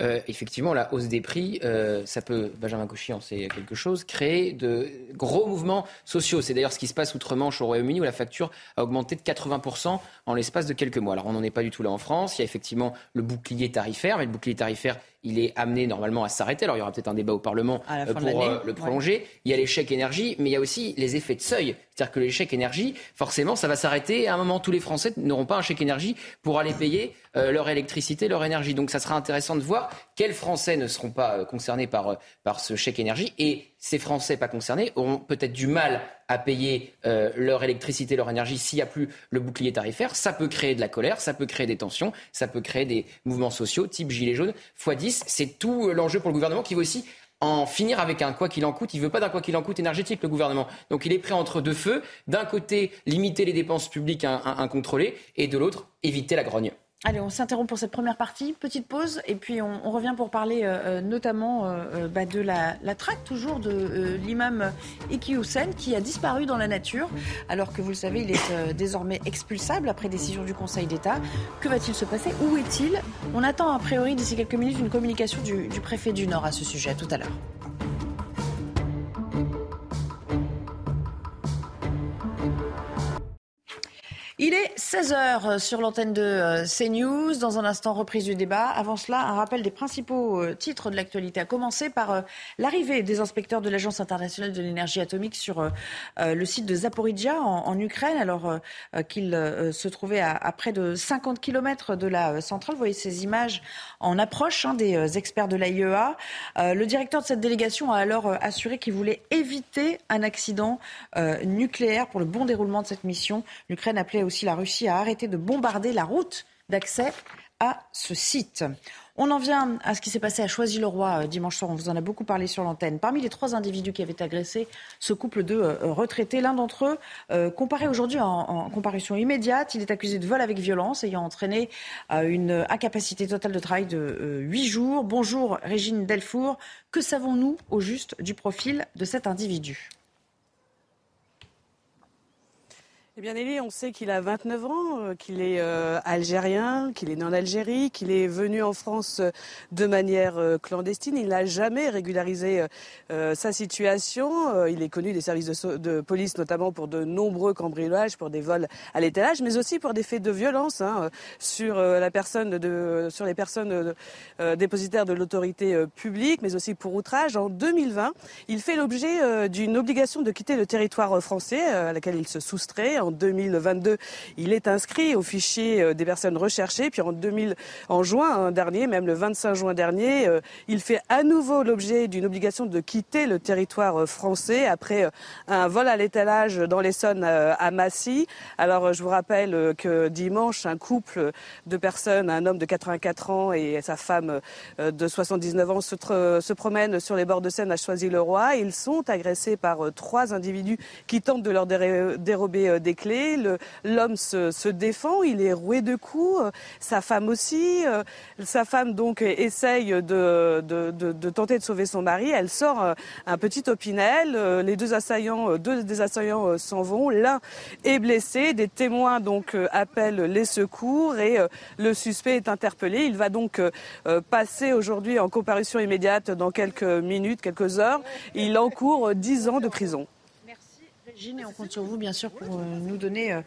Euh, effectivement, la hausse des prix, euh, ça peut, Benjamin Cauchy en sait quelque chose, créer de gros mouvements sociaux. C'est d'ailleurs ce qui se passe outre-Manche au Royaume-Uni où la facture a augmenté de 80% en l'espace de quelques mois. Alors on n'en est pas du tout là en France. Il y a effectivement le bouclier tarifaire, mais le bouclier tarifaire, il est amené normalement à s'arrêter. Alors il y aura peut-être un débat au Parlement euh, pour euh, le prolonger. Il y a l'échec énergie, mais il y a aussi les effets de seuil. C'est-à-dire que l'échec énergie, forcément, ça va s'arrêter. À un moment, tous les Français n'auront pas un chèque énergie pour aller payer euh, leur électricité, leur énergie. Donc ça sera intéressant de voir quels Français ne seront pas concernés par, par ce chèque énergie et ces Français pas concernés auront peut-être du mal à payer euh, leur électricité, leur énergie s'il n'y a plus le bouclier tarifaire. Ça peut créer de la colère, ça peut créer des tensions, ça peut créer des mouvements sociaux type gilet jaune x 10. C'est tout l'enjeu pour le gouvernement qui veut aussi en finir avec un quoi qu'il en coûte. Il ne veut pas d'un quoi qu'il en coûte énergétique, le gouvernement. Donc il est prêt entre deux feux. D'un côté, limiter les dépenses publiques incontrôlées et de l'autre, éviter la grogne. Allez, on s'interrompt pour cette première partie. Petite pause et puis on, revient pour parler euh, euh, notamment euh, bah, de la, traque toujours de l'imam Iki Hussein qui a disparu dans la nature alors que vous le savez, il est désormais expulsable après décision du Conseil d'État. Que va-t-il se passer? Où est-il? On attend a priori d'ici quelques minutes une communication du, du préfet du Nord à ce sujet. À tout à l'heure. Il est 16h sur l'antenne de euh, CNews. Dans un instant, reprise du débat. Avant cela, un rappel des principaux euh, titres de l'actualité, à commencer par euh, l'arrivée des inspecteurs de l'Agence internationale de l'énergie atomique sur le site de Zaporizhia en, Ukraine, alors qu'ils se trouvaient à, près de 50 km de la centrale. Vous voyez ces images en approche hein, des experts de l'AIEA. Le directeur de cette délégation a alors assuré qu'il voulait éviter un accident nucléaire pour le bon déroulement de cette mission. L'Ukraine appelait aussi la Russie a arrêté de bombarder la route d'accès à ce site. On en vient à ce qui s'est passé à Choisy-le-Roi euh, dimanche soir. On vous en a beaucoup parlé sur l'antenne. Parmi les trois individus qui avaient agressé ce couple de euh, retraités, l'un d'entre eux, euh, comparé aujourd'hui en, comparution immédiate, il est accusé de vol avec violence, ayant entraîné une incapacité totale de travail de huit jours. Bonjour Régine Delfour. Que savons-nous au juste du profil de cet individu? Eh bien, Nelly, on sait qu'il a 29 ans, euh, qu'il est euh, algérien, qu'il est né en Algérie, qu'il est venu en France euh, de manière clandestine. Il n'a jamais régularisé sa situation. il est connu des services de, police, notamment pour de nombreux cambriolages, pour des vols à l'étalage, mais aussi pour des faits de violence hein, sur la personne, sur les personnes dépositaires de l'autorité publique, mais aussi pour outrage. En 2020, il fait l'objet d'une obligation de quitter le territoire français, à laquelle il se soustrait en 2022, il est inscrit au fichier euh, des personnes recherchées. Puis en, 2000, en juin hein, dernier, même le 25 juin dernier, euh, il fait à nouveau l'objet d'une obligation de quitter le territoire euh, français après un vol à l'étalage dans l'Essonne à Massy. Alors je vous rappelle que dimanche, un couple de personnes, un homme de 84 ans et sa femme de 79 ans se, se promènent sur les bords de Seine à Choisy-le-Roi. Ils sont agressés par trois individus qui tentent de leur dérober des clés. L'homme se, défend, il est roué de coups. Sa femme aussi. Euh, sa femme donc essaye de, tenter de sauver son mari. Elle sort euh, un petit opinel. Euh, les deux assaillants, deux des assaillants s'en vont. L'un est blessé. Des témoins donc appellent les secours et le suspect est interpellé. Il va donc passer aujourd'hui en comparution immédiate dans quelques minutes, quelques heures. Il encourt 10 ans de prison. Gilles, on compte sur vous, bien sûr, pour nous donner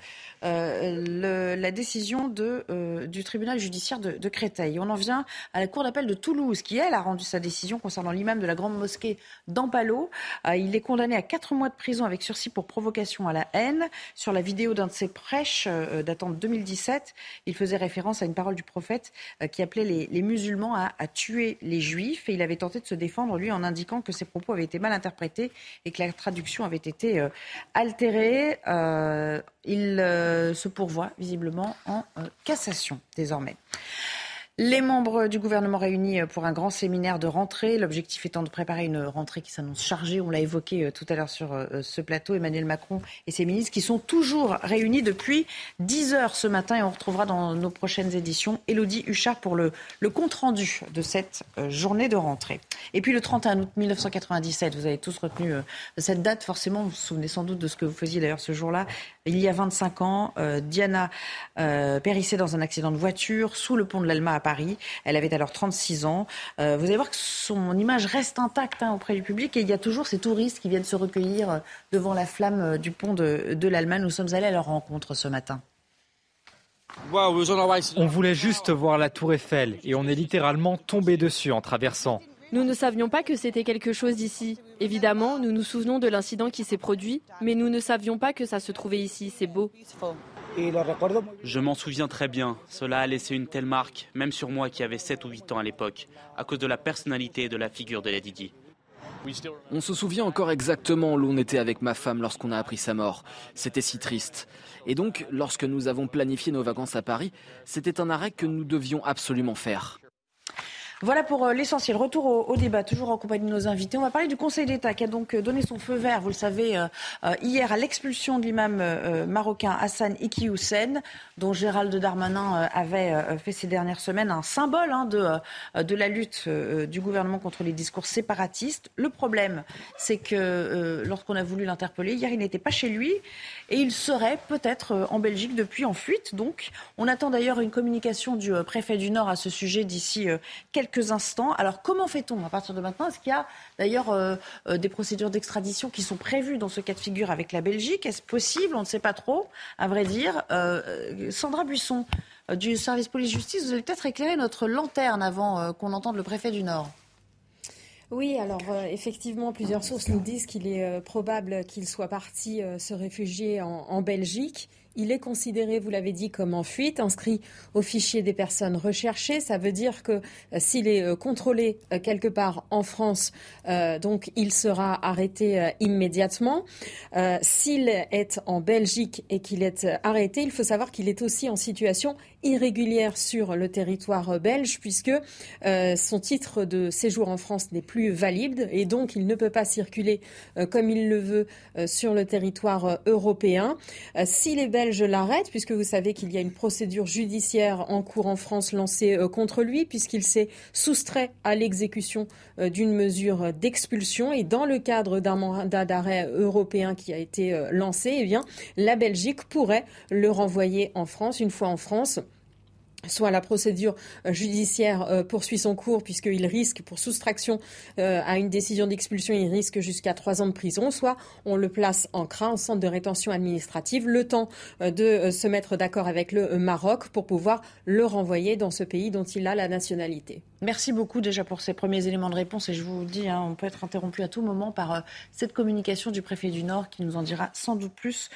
euh, la décision de, euh, du tribunal judiciaire de, Créteil. On en vient à la cour d'appel de Toulouse, qui, elle, a rendu sa décision concernant l'imam de la grande mosquée d'Ampalo. Euh, il est condamné à quatre mois de prison avec sursis pour provocation à la haine. Sur la vidéo d'un de ses prêches datant de 2017, il faisait référence à une parole du prophète qui appelait les, musulmans à, tuer les juifs. Et il avait tenté de se défendre, lui, en indiquant que ses propos avaient été mal interprétés et que la traduction avait été altérée. il euh, se pourvoit visiblement en euh, cassation désormais. Les membres du gouvernement réunis pour un grand séminaire de rentrée, l'objectif étant de préparer une rentrée qui s'annonce chargée, on l'a évoqué euh, tout à l'heure sur euh, ce plateau, Emmanuel Macron et ses ministres qui sont toujours réunis depuis 10 heures ce matin et on retrouvera dans nos prochaines éditions Elodie Huchard pour le, le compte-rendu de cette euh, journée de rentrée. Et puis le 31 août 1997, vous avez tous retenu cette date, forcément, vous vous souvenez sans doute de ce que vous faisiez d'ailleurs ce jour-là. Il y a 25 ans, Diana périssait dans un accident de voiture sous le pont de l'Alma à Paris. Elle avait alors 36 ans. Euh, vous allez voir que son image reste intacte hein, auprès du public et il y a toujours ces touristes qui viennent se recueillir euh, devant la flamme euh, du pont de, de l'Allemagne. Nous sommes allés à leur rencontre ce matin. On voulait juste voir la tour Eiffel et on est littéralement tombé dessus en traversant. Nous ne savions pas que c'était quelque chose d'ici. Évidemment, nous nous souvenons de l'incident qui s'est produit, mais nous ne savions pas que ça se trouvait ici. C'est beau. Je m'en souviens très bien. Cela a laissé une telle marque, même sur moi qui avais 7 ou 8 ans à l'époque, à cause de la personnalité et de la figure de Lady Di. On se souvient encore exactement où l'on était avec ma femme lorsqu'on a appris sa mort. C'était si triste. Et donc, lorsque nous avons planifié nos vacances à Paris, c'était un arrêt que nous devions absolument faire. Voilà pour euh, l'essentiel. Retour au, débat, toujours en compagnie de nos invités. On va parler du Conseil d'État qui a donc euh, donné son feu vert, vous le savez, euh, hier à l'expulsion de l'imam marocain Hassan Iki dont Gérald Darmanin avait fait ces dernières semaines un symbole hein, de, de la lutte du gouvernement contre les discours séparatistes. Le problème, c'est que lorsqu'on a voulu l'interpeller, hier, il n'était pas chez lui et il serait peut-être en Belgique depuis en fuite. Donc, on attend d'ailleurs une communication du préfet du Nord à ce sujet d'ici quelques quelques instants. Alors comment fait-on à partir de maintenant? Est-ce qu'il y a d'ailleurs euh, euh, des procédures d'extradition qui sont prévues dans ce cas de figure avec la Belgique? Est-ce possible? On ne sait pas trop, à vrai dire. Euh, Sandra Buisson du service police-justice, vous allez peut-être éclairer notre lanterne avant qu'on entende le préfet du Nord. Oui, alors effectivement, plusieurs sources nous disent qu'il est probable qu'il soit parti se réfugier en Belgique. Il est considéré, vous l'avez dit, comme en fuite, inscrit au fichier des personnes recherchées. Ça veut dire que euh, s'il est euh, contrôlé euh, quelque part en France, donc il sera arrêté immédiatement. s'il est en Belgique et qu'il est arrêté, il faut savoir qu'il est aussi en situation irrégulière sur le territoire belge puisque son titre de séjour en France n'est plus valide et donc il ne peut pas circuler comme il le veut sur le territoire européen. Je l'arrête, puisque vous savez qu'il y a une procédure judiciaire en cours en France lancée euh, contre lui, puisqu'il s'est soustrait à l'exécution euh, d'une mesure d'expulsion. Et dans le cadre d'un mandat d'arrêt européen qui a été euh, lancé, eh bien, la Belgique pourrait le renvoyer en France. Une fois en France, soit la procédure euh, judiciaire euh, poursuit son cours puisqu'il risque, pour soustraction euh, à une décision d'expulsion, il risque jusqu'à trois ans de prison, soit on le place en CRA, en centre de rétention administrative, le temps de se mettre d'accord avec le Maroc pour pouvoir le renvoyer dans ce pays dont il a la nationalité. Merci beaucoup déjà pour ces premiers éléments de réponse et je vous dis, hein, on peut être interrompu à tout moment par cette communication du préfet du Nord qui nous en dira sans doute plus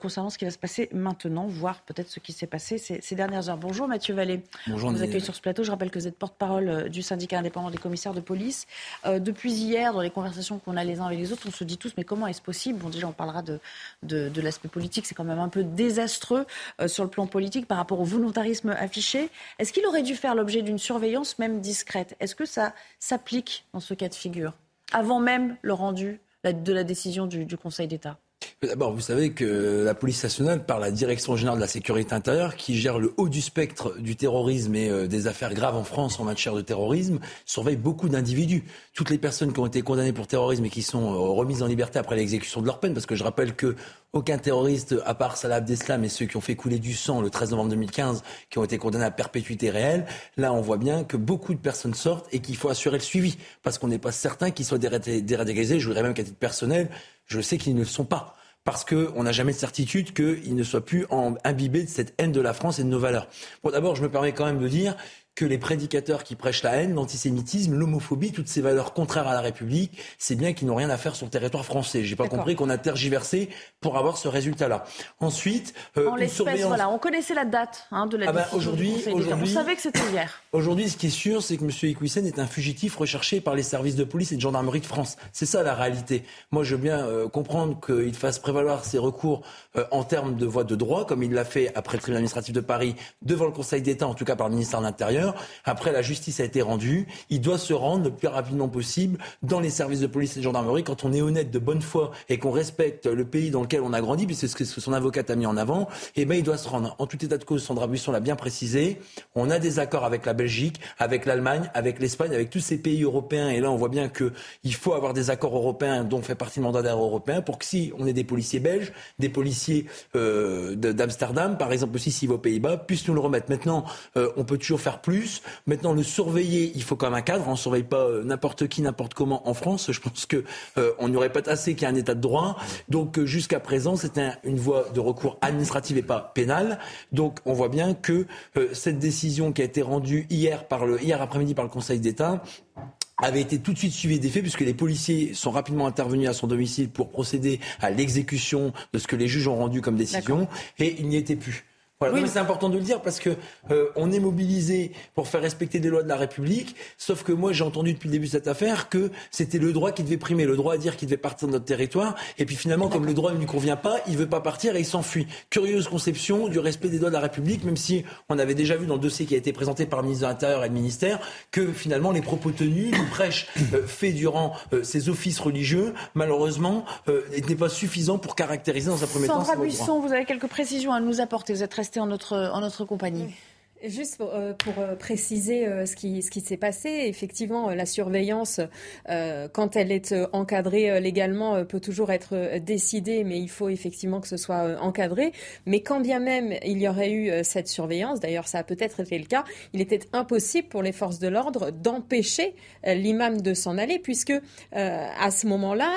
concernant ce qui va se passer maintenant, voire peut-être ce qui s'est passé ces, ces dernières heures. Bonjour Mathieu Vallée. Bonjour. vous accueille sur ce plateau. Je rappelle que vous êtes porte-parole euh, du syndicat indépendant des commissaires de police. Euh, depuis hier, dans les conversations qu'on a les uns avec les autres, on se dit tous mais comment est-ce possible? Bon, déjà, on parlera de, de, l'aspect politique. C'est quand même un peu désastreux euh, sur le plan politique par rapport au volontarisme affiché. Est-ce qu'il aurait dû faire l'objet d'une surveillance même discrète. Est-ce que ça s'applique dans ce cas de figure avant même le rendu de la décision du Conseil d'État? D'abord, vous savez que la police nationale, par la direction générale de la sécurité intérieure, qui gère le haut du spectre du terrorisme et euh, des affaires graves en France en matière de terrorisme, surveille beaucoup d'individus. Toutes les personnes qui ont été condamnées pour terrorisme et qui sont euh, remises en liberté après l'exécution de leur peine, parce que je rappelle que aucun terroriste, à part Salah Abdeslam et ceux qui ont fait couler du sang le 13 novembre 2015, qui ont été condamnés à perpétuité réelle, là on voit bien que beaucoup de personnes sortent et qu'il faut assurer le suivi, parce qu'on n'est pas certain qu'ils soient déradicalisés. Je voudrais même qu'à titre personnel, je sais qu'ils ne le sont pas parce qu'on n'a jamais de certitude qu'il ne soit plus imbibé de cette haine de la France et de nos valeurs. Bon, d'abord, je me permets quand même de dire que les prédicateurs qui prêchent la haine, l'antisémitisme, l'homophobie, toutes ces valeurs contraires à la République, c'est bien qu'ils n'ont rien à faire sur le territoire français. J'ai pas compris qu'on a tergiversé pour avoir ce résultat-là. Ensuite, euh, en voilà, on connaissait la date hein, de la ah bah, aujourd'hui, aujourd'hui, on savait que c'était hier. Aujourd'hui, ce qui est sûr, c'est que M. Equissen est un fugitif recherché par les services de police et de gendarmerie de France. C'est ça la réalité. Moi, je veux bien euh, comprendre qu'il fasse prévaloir ses recours euh, en termes de voie de droit, comme il l'a fait après le tribunal administratif de Paris, devant le Conseil d'État, en tout cas par le ministère de l'Intérieur. Après, la justice a été rendue. Il doit se rendre le plus rapidement possible dans les services de police et de gendarmerie quand on est honnête, de bonne foi et qu'on respecte le pays dans lequel on a grandi, puisque c'est ce que son avocate a mis en avant. Eh ben, il doit se rendre. En tout état de cause, Sandra Buisson l'a bien précisé. On a des accords avec la Belgique, avec l'Allemagne, avec l'Espagne, avec tous ces pays européens. Et là, on voit bien qu'il faut avoir des accords européens dont fait partie le mandat d'air européen pour que si on est des policiers belges, des policiers euh, d'Amsterdam, par exemple aussi s'il va aux Pays-Bas, puissent nous le remettre. Maintenant, euh, on peut toujours faire plus. Maintenant, le surveiller, il faut quand même un cadre. On ne surveille pas euh, n'importe qui, n'importe comment en France. Je pense que euh, on n'y aurait pas assez qu'il y ait un état de droit. Donc, euh, jusqu'à présent, c'était une voie de recours administrative et pas pénale. Donc, on voit bien que cette décision qui a été rendue hier, par le, hier après-midi par le Conseil d'État avait été tout de suite suivi des faits puisque les policiers sont rapidement intervenus à son domicile pour procéder à l'exécution de ce que les juges ont rendu comme décision et il n'y était plus. Voilà. Oui. c'est important de le dire parce que euh, on est mobilisé pour faire respecter les lois de la République. Sauf que moi, j'ai entendu depuis le début de cette affaire que c'était le droit qui devait primer, le droit à dire qu'il devait partir de notre territoire. Et puis finalement, comme le droit ne lui convient pas, il veut pas partir et il s'enfuit. Curieuse conception du respect des lois de la République, même si on avait déjà vu dans le dossier qui a été présenté par le ministre de l'Intérieur et le ministère que finalement les propos tenus, les prêches euh, faits durant euh, ces offices religieux, malheureusement, euh, n'étaient pas suffisants pour caractériser dans un premier temps. Sandra Buisson, vous avez quelques précisions à nous apporter. Vous êtes en notre, compagnie. Juste pour, euh, euh, préciser euh, ce qui, ce qui s'est passé, effectivement, la surveillance, quand elle est encadrée légalement, peut toujours être décidée, mais il faut effectivement que ce soit encadré. Mais quand bien même il y aurait eu cette surveillance, d'ailleurs ça a peut-être été le cas, il était impossible pour les forces de l'ordre d'empêcher l'imam de s'en aller, puisque à ce moment-là,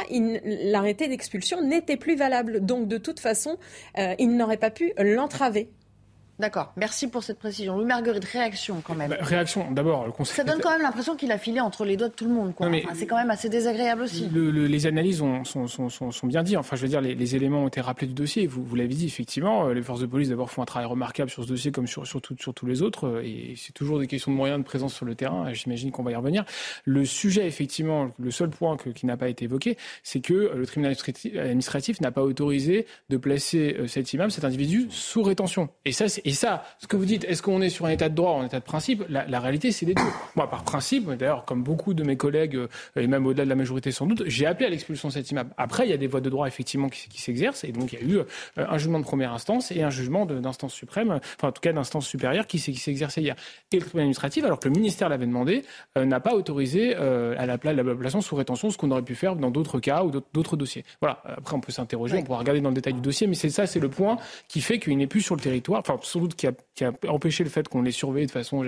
l'arrêté d'expulsion n'était plus valable. Donc de toute façon, il n'aurait pas pu l'entraver. D'accord, merci pour cette précision. Louis Marguerite, réaction quand même. Bah, réaction, d'abord, le conseil. Ça donne quand même l'impression qu'il a filé entre les doigts de tout le monde. c'est quand même assez désagréable aussi. les analyses sont, sont, bien dites. Enfin, je veux dire, les, éléments ont été rappelés du dossier. Vous, vous l'avez dit, effectivement, euh, les forces de police d'abord font un travail remarquable sur ce dossier comme sur, sur, sur tous les autres. Euh, et c'est toujours des questions de moyens de présence sur le terrain. J'imagine qu'on va y revenir. Le sujet, effectivement, le seul point qui n'a pas été évoqué, c'est que euh, le tribunal administratif n'a pas autorisé de placer cet imam, cet individu, sous rétention. Et ça, et ça, ce que vous dites, est-ce qu'on est sur un état de droit ou un état de principe? La, réalité, c'est les deux. Moi, par principe, d'ailleurs, comme beaucoup de mes collègues, euh, et même au-delà de la majorité sans doute, j'ai appelé à l'expulsion de cet immeuble. Après, il y a des voies de droit, effectivement, qui, s'exercent. Et donc, il y a eu euh, un jugement de première instance et un jugement d'instance suprême, enfin, en tout cas, d'instance supérieure qui exercé hier. Et le tribunal administratif, alors que le ministère l'avait demandé, euh, n'a pas autorisé à la, la, la place sous rétention ce qu'on aurait pu faire dans d'autres cas ou d'autres dossiers. Voilà. Après, on peut s'interroger, on pourra regarder dans le détail du dossier, mais c'est ça, c'est le point qui fait qu'il n'est plus sur le territoire. Sans doute qu'il a qui a empêché le fait qu'on les surveille de façon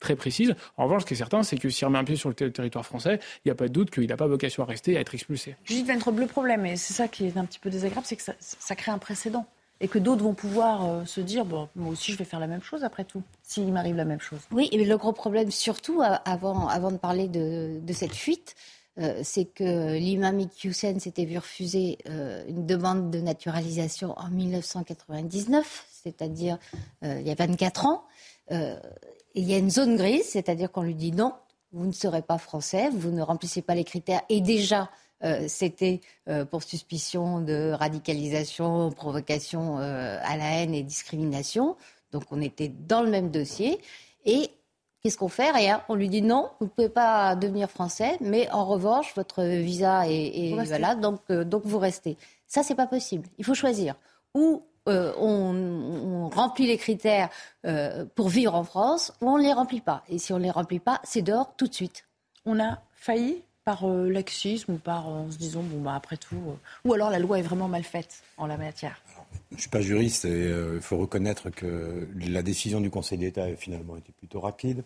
très précise. En revanche, ce qui est certain, c'est que s'il remet un pied sur le territoire français, il n'y a pas de doute qu'il n'a pas vocation à rester et à être expulsé. Judith Ventre, le problème, et c'est ça qui est un petit peu désagréable, c'est que ça, crée un précédent. Et que d'autres vont pouvoir euh, se dire, bon, moi aussi je vais faire la même chose après tout, s'il m'arrive la même chose. Oui, et le gros problème surtout, avant, avant de parler de, cette fuite, euh, c'est que l'imam Iqiyoussen s'était vu refuser euh, une demande de naturalisation en 1999 c'est-à-dire euh, il y a 24 ans. Il y a une zone grise, c'est-à-dire qu'on lui dit non, vous ne serez pas français, vous ne remplissez pas les critères. Et déjà, c'était pour suspicion de radicalisation, provocation à la haine et discrimination. Donc on était dans le même dossier. Et qu'est-ce qu'on fait Rien. On lui dit non, vous ne pouvez pas devenir français, mais en revanche, votre visa est, est donc, donc vous restez. Ça, c'est pas possible. Il faut choisir. Ou euh, on, remplit les critères euh, pour vivre en France ou on ne les remplit pas. Et si on ne les remplit pas, c'est dehors tout de suite. On a failli par euh, laxisme ou par en se disant, bon, bah, après tout. ou alors la loi est vraiment mal faite en la matière Je ne suis pas juriste et euh, il faut reconnaître que la décision du Conseil d'État a finalement été plutôt rapide.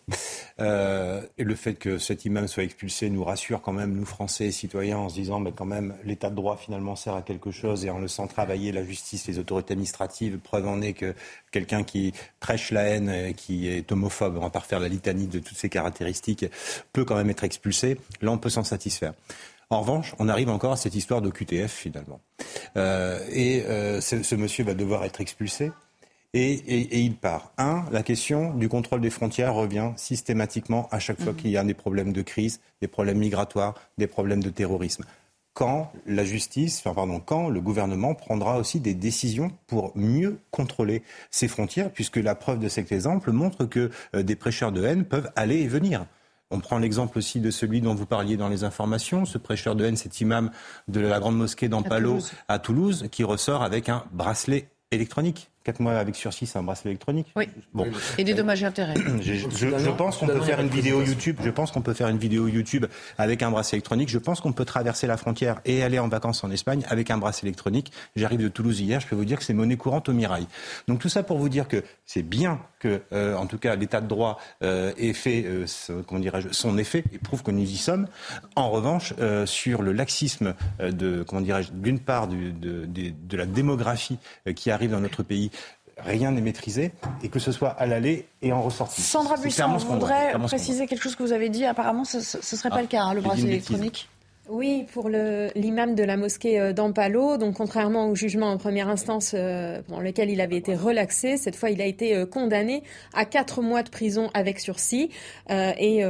Euh, et le fait que cet imam soit expulsé nous rassure quand même, nous Français citoyens, en se disant mais quand même l'état de droit finalement sert à quelque chose et en le sent travailler la justice, les autorités administratives. Preuve en est que quelqu'un qui prêche la haine, et qui est homophobe, on va pas la litanie de toutes ces caractéristiques, peut quand même être expulsé. Là, on peut s'en satisfaire. En revanche, on arrive encore à cette histoire de QTF finalement. Euh, et euh, ce, monsieur va devoir être expulsé. Et, il part. Un, la question du contrôle des frontières revient systématiquement à chaque fois mhm. qu'il y a des problèmes de crise, des problèmes migratoires, des problèmes de terrorisme. Quand la justice, enfin pardon, quand le gouvernement prendra aussi des décisions pour mieux contrôler ces frontières, puisque la preuve de cet exemple montre que euh, des prêcheurs de haine peuvent aller et venir. On prend l'exemple aussi de celui dont vous parliez dans les informations, ce prêcheur de haine, cet imam de la grande mosquée d'Ampalo à Toulouse, qui ressort avec un bracelet électronique. Quatre mois avec sursis, c'est un bracelet électronique. Oui. Bon. Et des dommages et intérêts. Je, pense qu'on peut faire une vidéo YouTube. Je pense qu'on peut faire une vidéo YouTube avec un bracelet électronique. Je pense qu'on peut traverser la frontière et aller en vacances en Espagne avec un bracelet électronique. J'arrive de Toulouse hier. Je peux vous dire que c'est monnaie courante au Mirail. Donc tout ça pour vous dire que c'est bien que, euh, en tout cas, l'état de droit euh, ait fait, euh, comment dirais-je, son effet et prouve que nous y sommes. En revanche, sur le laxisme de, comment dirais-je, d'une part de, de la démographie qui arrive dans notre pays rien n'est maîtrisé et que ce soit à l'aller et en ressortie. Sandra Buisson, je voudrais préciser quelque chose que vous avez dit. Apparemment, ce ne serait pas ah, le cas, hein, le bracelet électronique. Oui, pour l'imam de la mosquée euh, d'Ampalo, donc contrairement au jugement en première instance euh, pour lequel il avait été relaxé, cette fois il a été euh, condamné à quatre mois de prison avec sursis et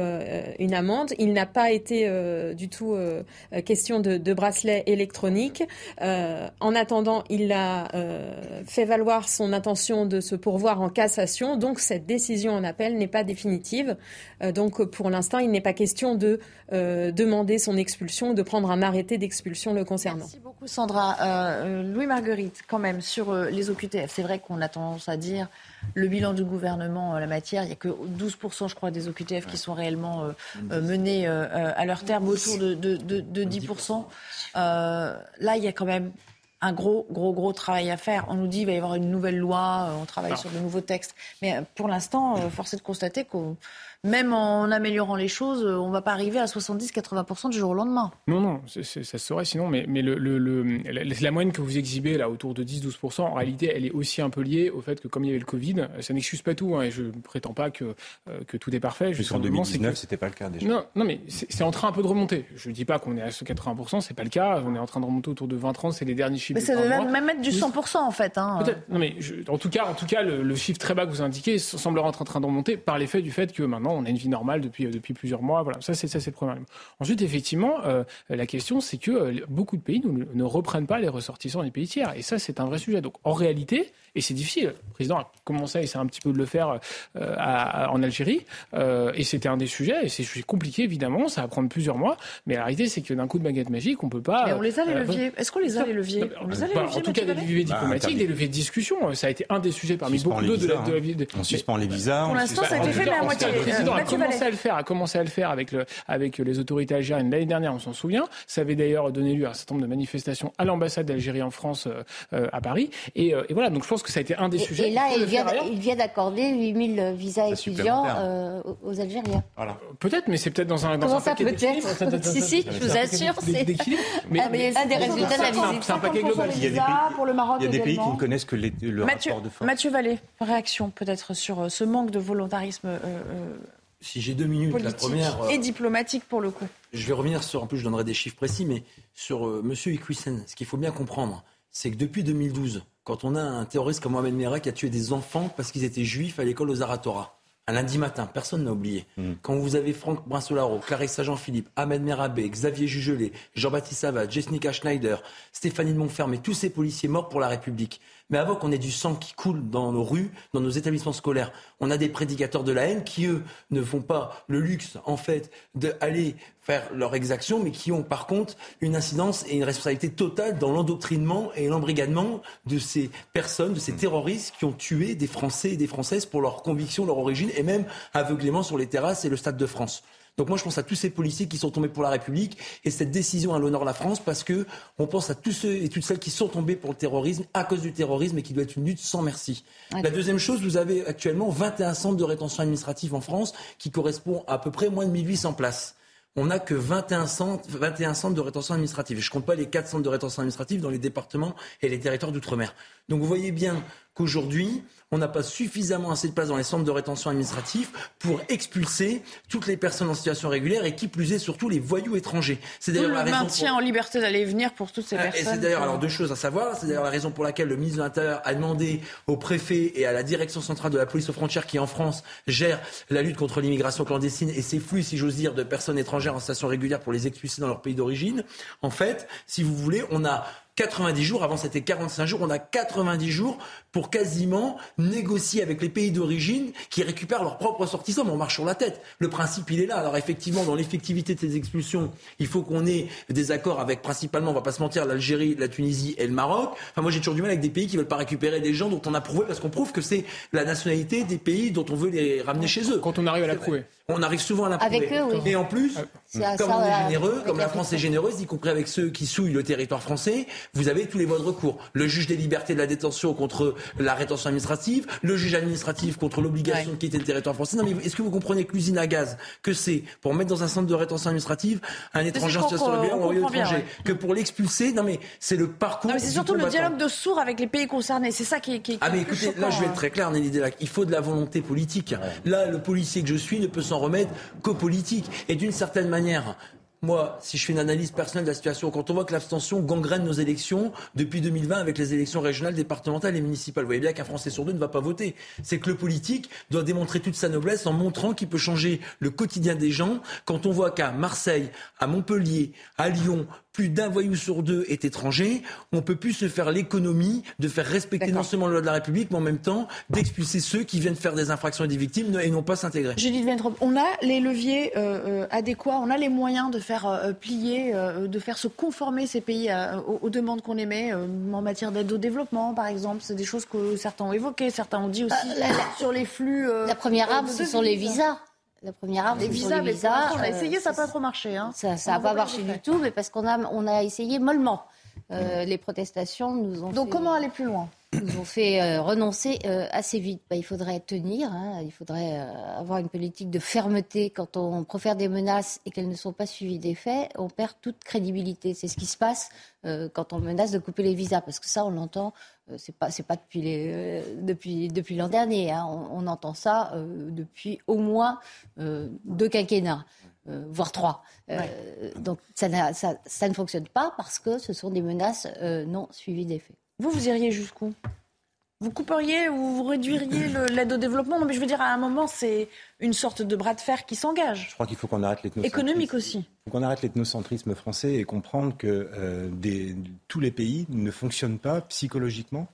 une amende. Il n'a pas été du tout question de, de, bracelet électronique. en attendant, il a fait valoir son intention de se pourvoir en cassation, donc cette décision en appel n'est pas définitive. donc pour l'instant, il n'est pas question de demander son expulsion de prendre un arrêté d'expulsion le concernant. Merci beaucoup Sandra. Euh, Louis Marguerite, quand même, sur euh, les OQTF, c'est vrai qu'on a tendance à dire le bilan du gouvernement en la matière, il n'y a que 12% je crois des OQTF qui sont réellement euh, menés à leur terme, autour de, de 10%. là, il y a quand même un gros, gros, gros travail à faire. On nous dit qu'il va y avoir une nouvelle loi, on travaille sur de nouveaux textes. Mais pour l'instant, force est de constater qu'on même en améliorant les choses, on ne va pas arriver à 70-80% du jour au lendemain. Non, non, ça se saurait sinon, mais, mais le, la moyenne que vous exhibez là autour de 10-12%, en réalité, elle est aussi un peu liée au fait que comme il y avait le Covid, ça n'excuse pas tout, hein, et je ne prétends pas que, euh, que tout est parfait. Jusqu'en 2019, ce n'était pas le cas déjà. Non, non mais c'est en train un peu de remonter. Je ne dis pas qu'on est à ce 80%, c'est pas le cas. On est en train de remonter autour de 20-30, c'est les derniers chiffres. Mais ça devrait même être du 100% en fait. Hein. Non, mais en tout cas, en tout cas le, chiffre très bas que vous indiquez semblerait être en train de remonter par l'effet du fait que maintenant on a une vie normale depuis, euh, depuis plusieurs mois. Voilà, ça c'est c'est le premier Ensuite, effectivement, euh, la question c'est que euh, beaucoup de pays ne, ne reprennent pas les ressortissants des pays tiers, et ça c'est un vrai sujet. Donc en réalité, et c'est difficile. Le président a commencé à essayer un petit peu de le faire en Algérie, et c'était un des sujets, et c'est compliqué évidemment, ça va prendre plusieurs mois, mais la réalité c'est que d'un coup de baguette magique, on peut pas. Mais on les a les leviers? Est-ce qu'on les a les leviers On les a les leviers. En tout cas, des leviers bah, diplomatiques, des leviers de discussion. Ça a été un des sujets parmi beaucoup d'autres de, la, de, On suspend les visas. Pour l'instant, ça a été fait, mais à moitié. Le président a commencé à le faire, a commencé à le faire avec, le, avec les autorités algériennes l'année dernière, on s'en souvient. Ça avait d'ailleurs donné lieu à un certain nombre de manifestations à l'ambassade d'Algérie en France, euh, à Paris. Et, et, voilà, donc je pense que ça a été un des sujets. Et là, il vient, il vient d'accorder 8000 visas étudiants euh, aux Algériens. Voilà. Peut-être, mais c'est peut-être dans un. Dans Comment un ça peut-être Si, si, je vous assure, c'est un des résultats de la visite. C'est un paquet global. Il y a des pays, pour le Maroc il y a des pays qui ne connaissent que le rapport de force. Mathieu Vallée, réaction peut-être sur euh, ce manque de volontarisme si j'ai deux minutes, la première. Et diplomatique pour le coup. Je vais revenir sur, en plus je donnerai des chiffres précis, mais sur M. Monsieur Iquisen, ce qu'il faut bien comprendre, c'est que depuis 2012, quand on a un terroriste comme Mohamed Merah qui a tué des enfants parce qu'ils étaient juifs à l'école aux Zaratora, un lundi matin, personne n'a oublié. Mm. Quand vous avez Franck Brinsolaro, Clarissa Jean-Philippe, Ahmed Merabé, Xavier Jugelet, Jean-Baptiste Savat, Jessica Schneider, Stéphanie de Montfermé, tous ces policiers morts pour la République. Mais avant qu'on ait du sang qui coule dans nos rues, dans nos établissements scolaires, on a des prédicateurs de la haine qui, eux, ne font pas le luxe, en fait, d'aller faire leur exaction, mais qui ont par contre une incidence et une responsabilité totale dans l'endoctrinement et l'embrigadement de ces personnes, de ces terroristes qui ont tué des Français et des Françaises pour leur conviction, leur origine, et même aveuglément sur les terrasses et le Stade de France. Donc moi, je pense à tous ces policiers qui sont tombés pour la République et cette décision à l'honneur de la France parce que on pense à tous ceux et toutes celles qui sont tombés pour le terrorisme à cause du terrorisme et qui doit être une lutte sans merci. La deuxième chose, vous avez actuellement 21 centres de rétention administrative en France qui correspondent à, à peu près moins de 1800 places on n'a que 21 centres, 21 centres de rétention administrative. Je ne compte pas les 4 centres de rétention administrative dans les départements et les territoires d'outre-mer. Donc vous voyez bien qu'aujourd'hui, on n'a pas suffisamment assez de place dans les centres de rétention administrative pour expulser toutes les personnes en situation régulière et qui plus est surtout les voyous étrangers. C'est d'ailleurs la raison maintien en liberté d'aller et venir pour toutes ces personnes. Et c'est d'ailleurs alors deux choses à savoir. C'est d'ailleurs la raison pour laquelle le ministre de l'Intérieur a demandé au préfet et à la direction centrale de la police aux frontières qui en France gère la lutte contre l'immigration clandestine et ces flux, si j'ose dire, de personnes étrangères en situation régulière pour les expulser dans leur pays d'origine. En fait, si vous voulez, on a 90 jours, avant c'était 45 jours, on a 90 jours pour quasiment négocier avec les pays d'origine qui récupèrent leurs propres sortissants. Mais on marche sur la tête. Le principe, il est là. Alors effectivement, dans l'effectivité de ces expulsions, il faut qu'on ait des accords avec principalement, on va pas se mentir, l'Algérie, la Tunisie et le Maroc. Enfin, moi j'ai toujours du mal avec des pays qui veulent pas récupérer des gens dont on a prouvé, parce qu'on prouve que c'est la nationalité des pays dont on veut les ramener chez eux. Quand on arrive à la prouver. On arrive souvent à la prouver. Avec eux, oui. Et en plus, comme on est généreux, comme la France est généreuse, y compris avec ceux qui souillent le territoire français, vous avez tous les voies de recours. Le juge des libertés de la détention contre la rétention administrative, le juge administratif contre l'obligation de quitter le territoire français. Non, mais est-ce que vous comprenez que l'usine à gaz, que c'est pour mettre dans un centre de rétention administrative un étranger en situation régulière ou un étranger, que pour l'expulser, non mais c'est le parcours. c'est surtout le dialogue de sourds avec les pays concernés. C'est ça qui est. Qui ah mais écoutez, là je vais être hein. très clair, Nelly Delac. Il faut de la volonté politique. Là, le policier que je suis ne peut s'en remettre qu'aux politiques. Et d'une certaine manière, moi, si je fais une analyse personnelle de la situation, quand on voit que l'abstention gangrène nos élections depuis 2020 avec les élections régionales, départementales et municipales, vous voyez bien qu'un Français sur deux ne va pas voter. C'est que le politique doit démontrer toute sa noblesse en montrant qu'il peut changer le quotidien des gens. Quand on voit qu'à Marseille, à Montpellier, à Lyon, plus d'un voyou sur deux est étranger, on peut plus se faire l'économie de faire respecter non seulement la loi de la République, mais en même temps d'expulser ceux qui viennent faire des infractions et des victimes et non pas s'intégrer. Judith Ventrop, on a les leviers euh, euh, adéquats, on a les moyens de faire euh, plier, de faire se conformer ces pays aux, demandes qu'on émet en matière d'aide au développement, par exemple. C'est des choses que certains ont évoquées, certains ont dit aussi sur les flux. la première arme, ce sont les visas. La première arme, les visas, les visas. on a essayé, ça n'a pas trop marché. Hein. Ça n'a pas marché du tout, mais parce qu'on a, on a essayé mollement. Euh, les protestations nous ont. Donc comment aller plus loin nous ont fait euh, renoncer euh, assez vite. Bah, il faudrait tenir, hein, il faudrait avoir une politique de fermeté. Quand on profère des menaces et qu'elles ne sont pas suivies des faits, on perd toute crédibilité. C'est ce qui se passe quand on menace de couper les visas, parce que ça, on l'entend. c'est pas, c'est pas depuis les, depuis depuis l'an dernier. Hein. on, entend ça depuis au moins deux quinquennats. Euh, voire trois. Euh, donc ça, ça, ne fonctionne pas parce que ce sont des menaces euh, non suivies des faits. Vous, vous iriez jusqu'où? Vous couperiez ou vous réduiriez l'aide au développement? Non, mais je veux dire, à un moment, c'est une sorte de bras de fer qui s'engage. Je crois qu'il faut qu'on arrête l'ethnocentrisme. Économique aussi. Il faut qu'on arrête l'ethnocentrisme français et comprendre que des, tous les pays ne fonctionnent pas psychologiquement,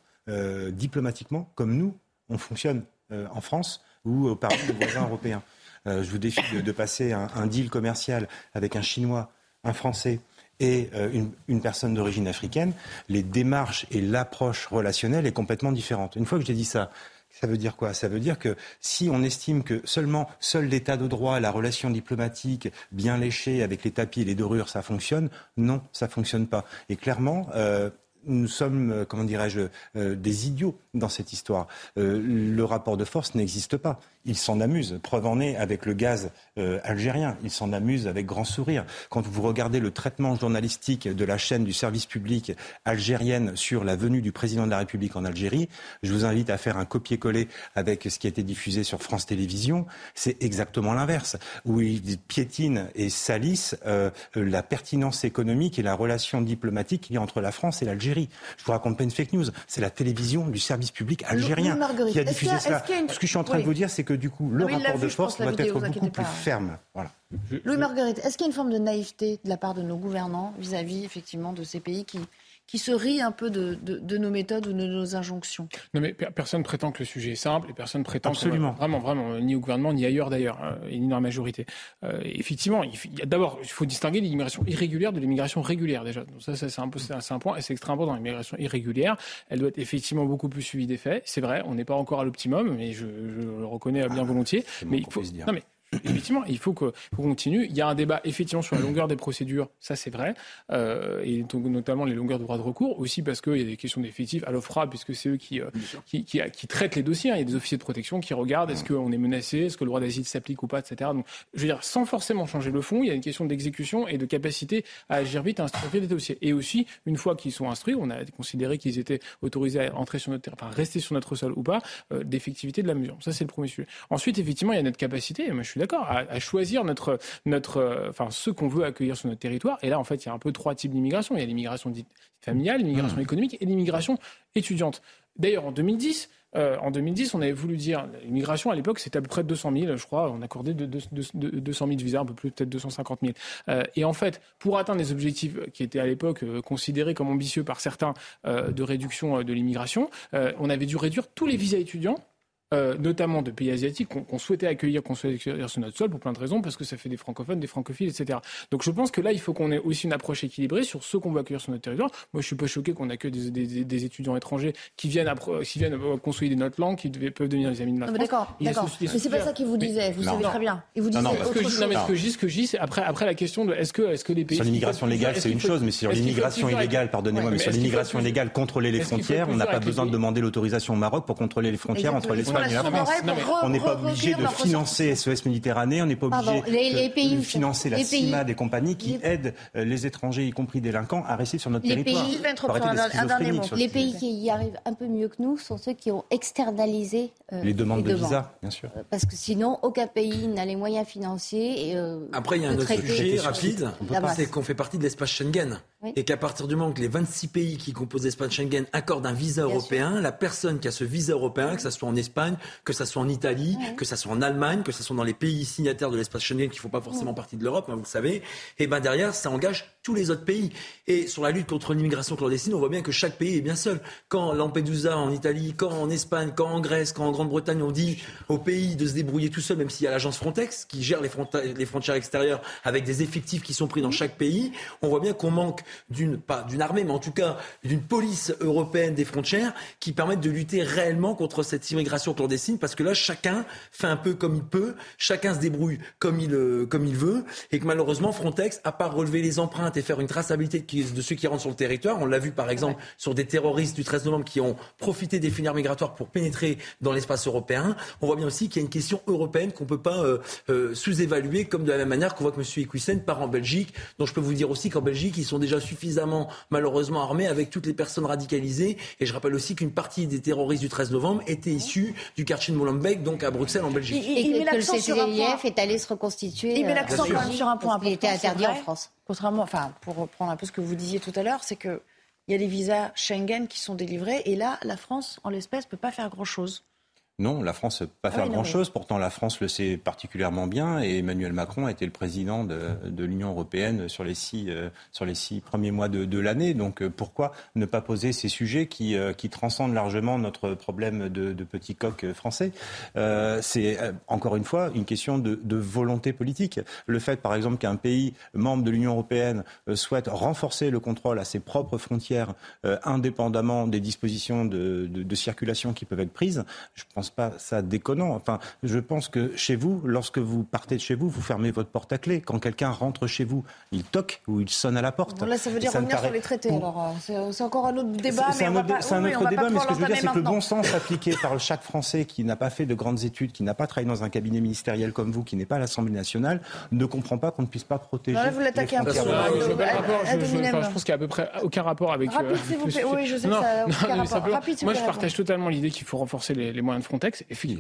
diplomatiquement, comme nous, on fonctionne en France ou parmi nos voisins européens. Euh, je vous défie de, passer un, deal commercial avec un Chinois, un Français et euh, une, personne d'origine africaine, les démarches et l'approche relationnelle est complètement différente. Une fois que j'ai dit ça, ça veut dire quoi? Ça veut dire que si on estime que seulement seul l'état de droit, la relation diplomatique bien léchée avec les tapis et les dorures, ça fonctionne, non, ça fonctionne pas. Et clairement, euh, nous sommes, comment dirais-je, des idiots dans cette histoire. le rapport de force n'existe pas il s'en amuse. Preuve en est avec le gaz euh, algérien. Il s'en amuse avec grand sourire. Quand vous regardez le traitement journalistique de la chaîne du service public algérienne sur la venue du président de la République en Algérie, je vous invite à faire un copier-coller avec ce qui a été diffusé sur France Télévisions. C'est exactement l'inverse, où il piétine et salisse euh, la pertinence économique et la relation diplomatique qu'il y a entre la France et l'Algérie. Je vous raconte pas une fake news. C'est la télévision du service public algérien qui a diffusé cela. Ce que je suis en train de vous dire, c'est que du coup, le rapport de force doit être beaucoup plus ferme. Voilà. Louis Marguerite, est-ce qu'il y a une forme de naïveté de la part de nos gouvernants vis-à-vis, effectivement, de ces pays qui, qui se rient un peu de, de, nos méthodes ou de nos injonctions. Non, mais personne prétend que le sujet est simple et personne prétend Absolument. vraiment, vraiment, ni au gouvernement, ni ailleurs d'ailleurs, euh, et ni dans la majorité. Euh, effectivement, d'abord, il faut distinguer l'immigration irrégulière de l'immigration régulière déjà. Donc ça, c'est un, peu, c'est un point et c'est extrêmement important. L'immigration irrégulière, elle doit être effectivement beaucoup plus suivie des faits. C'est vrai, on n'est pas encore à l'optimum, mais je, je, le reconnais bien ah, volontiers. Mais il faut. Non, mais effectivement, il faut qu'on continue. Il y a un débat effectivement sur la longueur des procédures, ça c'est vrai, euh, et donc, notamment les longueurs de droit de recours, aussi parce qu'il y a des questions d'effectifs à l'OFRA, puisque c'est eux qui, euh, qui, qui, qui, traitent les dossiers. Hein. Il y a des officiers de protection qui regardent est-ce qu'on est menacé, est-ce que le droit d'asile s'applique ou pas, etc. Donc, je veux dire, sans forcément changer le fond, il y a une question d'exécution et de capacité à agir vite, à instruire des dossiers. Et aussi, une fois qu'ils sont instruits, on a considéré qu'ils étaient autorisés à entrer sur notre terrain, enfin rester sur notre sol ou pas, euh, d'effectivité de la mesure. Ça, c'est le premier sujet. Ensuite, effectivement, il y a notre capacité, et moi je suis d'accord, à, à, choisir notre, notre, euh, enfin, ceux qu'on veut accueillir sur notre territoire. Et là, en fait, il y a un peu trois types d'immigration. Il y a l'immigration dite familiale, l'immigration mmh. économique et l'immigration étudiante. D'ailleurs, en 2010, euh, en 2010, on avait voulu dire l'immigration à l'époque, c'était à peu près 200 000, je crois. On accordait de, de, de, 200 000 visas, un peu plus, peut-être 250 000. Euh, et en fait, pour atteindre les objectifs qui étaient à l'époque euh, considérés comme ambitieux par certains de réduction de l'immigration, on avait dû réduire tous les visas étudiants euh, notamment de pays asiatiques qu'on qu souhaitait accueillir, qu'on souhaitait accueillir sur notre sol pour plein de raisons, parce que ça fait des francophones, des francophiles, etc. Donc je pense que là, il faut qu'on ait aussi une approche équilibrée sur ceux qu'on veut accueillir sur notre territoire. Moi, je suis pas choqué qu'on accueille des, des, des, étudiants étrangers qui viennent, qui viennent euh, consolider notre langue, qui peuvent devenir des amis de la France. D'accord, d'accord. Mais c'est pas ça qu'il vous disait, vous non, savez non. très bien. Il vous disait non, non, que je, non, mais ce que je dis, ce que je dis, c'est après, après la question de est-ce que, est-ce que les pays... Sur l'immigration légale, c'est une chose, mais sur l'immigration illégale, pardonnez-moi, mais sur l'immigration illégale, contrôler les frontières, on n'a pas besoin de demander l'autorisation au Maroc pour contrôler les frontières entre l'Espagne et la France on n'est pas obligé de financer SOS Méditerranée, on n'est pas obligé les, pays de financer la CIMA des compagnies qui aident euh, les étrangers, y compris délinquants, à rester sur notre les territoire. Pays, les pays qui y arrivent un peu mieux que nous sont ceux qui ont externalisé euh, les demandes de visa, bien sûr. Euh, parce que sinon, aucun pays n'a les moyens financiers. Et, euh, Après, il y a un autre sujet rapide, c'est qu'on fait partie de l'espace Schengen. Oui. Et qu'à partir du moment que les 26 pays qui composent l'espace Schengen accordent un visa bien européen, sûr. la personne qui a ce visa européen, que ce soit en Espagne, que ce soit en Italie, oui. que ce soit en Allemagne, que ce soit dans les pays signataires de l'espace Schengen qui ne font pas forcément oui. partie de l'Europe, hein, vous le savez, et eh ben derrière, ça engage tous les autres pays. Et sur la lutte contre l'immigration clandestine, on voit bien que chaque pays est bien seul. Quand Lampedusa en Italie, quand en Espagne, quand en Grèce, quand en Grande-Bretagne, on dit aux pays de se débrouiller tout seul, même s'il y a l'agence Frontex qui gère les, les, frontières extérieures avec des effectifs qui sont pris dans chaque pays, on voit bien qu'on manque d'une pas d'une armée, mais en tout cas d'une police européenne des frontières qui permette de lutter réellement contre cette immigration clandestine, parce que là, chacun fait un peu comme il peut, chacun se débrouille comme il, euh, comme il veut, et que malheureusement, Frontex, à part relever les empreintes et faire une traçabilité de ceux qui rentrent sur le territoire, on l'a vu par exemple sur des terroristes du 13 novembre qui ont profité des filières migratoires pour pénétrer dans l'espace européen, on voit bien aussi qu'il y a une question européenne qu'on ne peut pas euh, euh, sous-évaluer, comme de la même manière qu'on voit que M. Equissen part en Belgique, dont je peux vous dire aussi qu'en Belgique, ils sont déjà suffisamment malheureusement armés avec toutes les personnes radicalisées. Et je rappelle aussi qu'une partie des terroristes du 13 novembre étaient issus du quartier de Molenbeek, donc à Bruxelles, en Belgique. Et, et, et que le CCIF est allé se reconstituer. Il met l'accent même sur un point important. Il était interdit vrai, en France. Contrairement, enfin, pour reprendre un peu ce que vous disiez tout à l'heure, c'est que il y a des visas Schengen qui sont délivrés et là, la France, en l'espèce, peut pas faire grand-chose. Non, la France ne peut pas ah faire oui, grand-chose. Pourtant, la France le sait particulièrement bien et Emmanuel Macron a été le président de, de l'Union européenne sur les six, euh, sur les six premiers mois de, de l'année. Donc, euh, pourquoi ne pas poser ces sujets qui, euh, qui transcendent largement notre problème de, de petits coqs français? C'est, encore une fois, une question de, de, volonté politique. Le fait, par exemple, qu'un pays membre de l'Union européenne souhaite renforcer le contrôle à ses propres frontières, indépendamment des dispositions de, de circulation qui peuvent être prises, je pense pas ça déconnant. Enfin, je pense que chez vous, lorsque vous partez de chez vous, vous fermez votre porte à clé. Quand quelqu'un rentre chez vous, il toque ou il sonne à la porte. Bon, là, ça veut dire revenir paraît... sur les traités. Alors, c'est encore un autre débat. C'est un, autre, pas... un oui, autre débat, mais ce que je veux dire, c'est que le bon sens appliqué par chaque Français qui n'a pas fait de grandes études, qui n'a pas travaillé dans un cabinet ministériel comme vous, qui n'est pas à l'Assemblée nationale, ne comprend pas qu'on ne puisse pas protéger. Non, là, vous l'attaquez un peu. Je pense qu'il n'y a à peu près aucun rapport avec. Rapide, s'il vous plaît. Oui, je sais que ça. Moi, je partage totalement l'idée qu'il faut renforcer les moyens de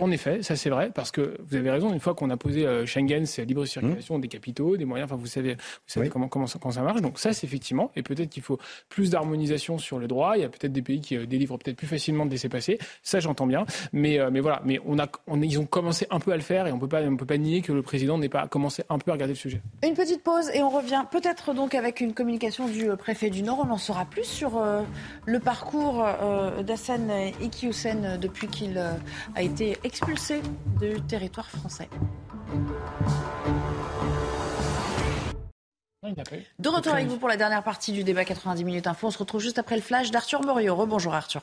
En effet, ça c'est vrai, parce que vous avez raison, une fois qu'on a posé euh, Schengen, c'est libre circulation mmh. des capitaux, des moyens, enfin vous savez, vous savez oui. comment, comment, ça, comment ça marche. Donc ça c'est effectivement, et peut-être qu'il faut plus d'harmonisation sur le droit. Il y a peut-être des pays qui euh, délivrent peut-être plus facilement de laisser passer. Ça j'entends bien. Mais, euh, mais voilà, mais on a, on, ils ont commencé un peu à le faire et on peut pas, on peut pas nier que le président n'ait pas commencé un peu à regarder le sujet. Une petite pause et on revient peut-être donc avec une communication du préfet du Nord. On en saura plus sur euh, le parcours euh, d'Hassan Iqiyoussen depuis qu'il a été expulsé du territoire français. De retour avec vous pour la dernière partie du débat 90 minutes info. On se retrouve juste après le flash d'Arthur Morio. Rebonjour Arthur.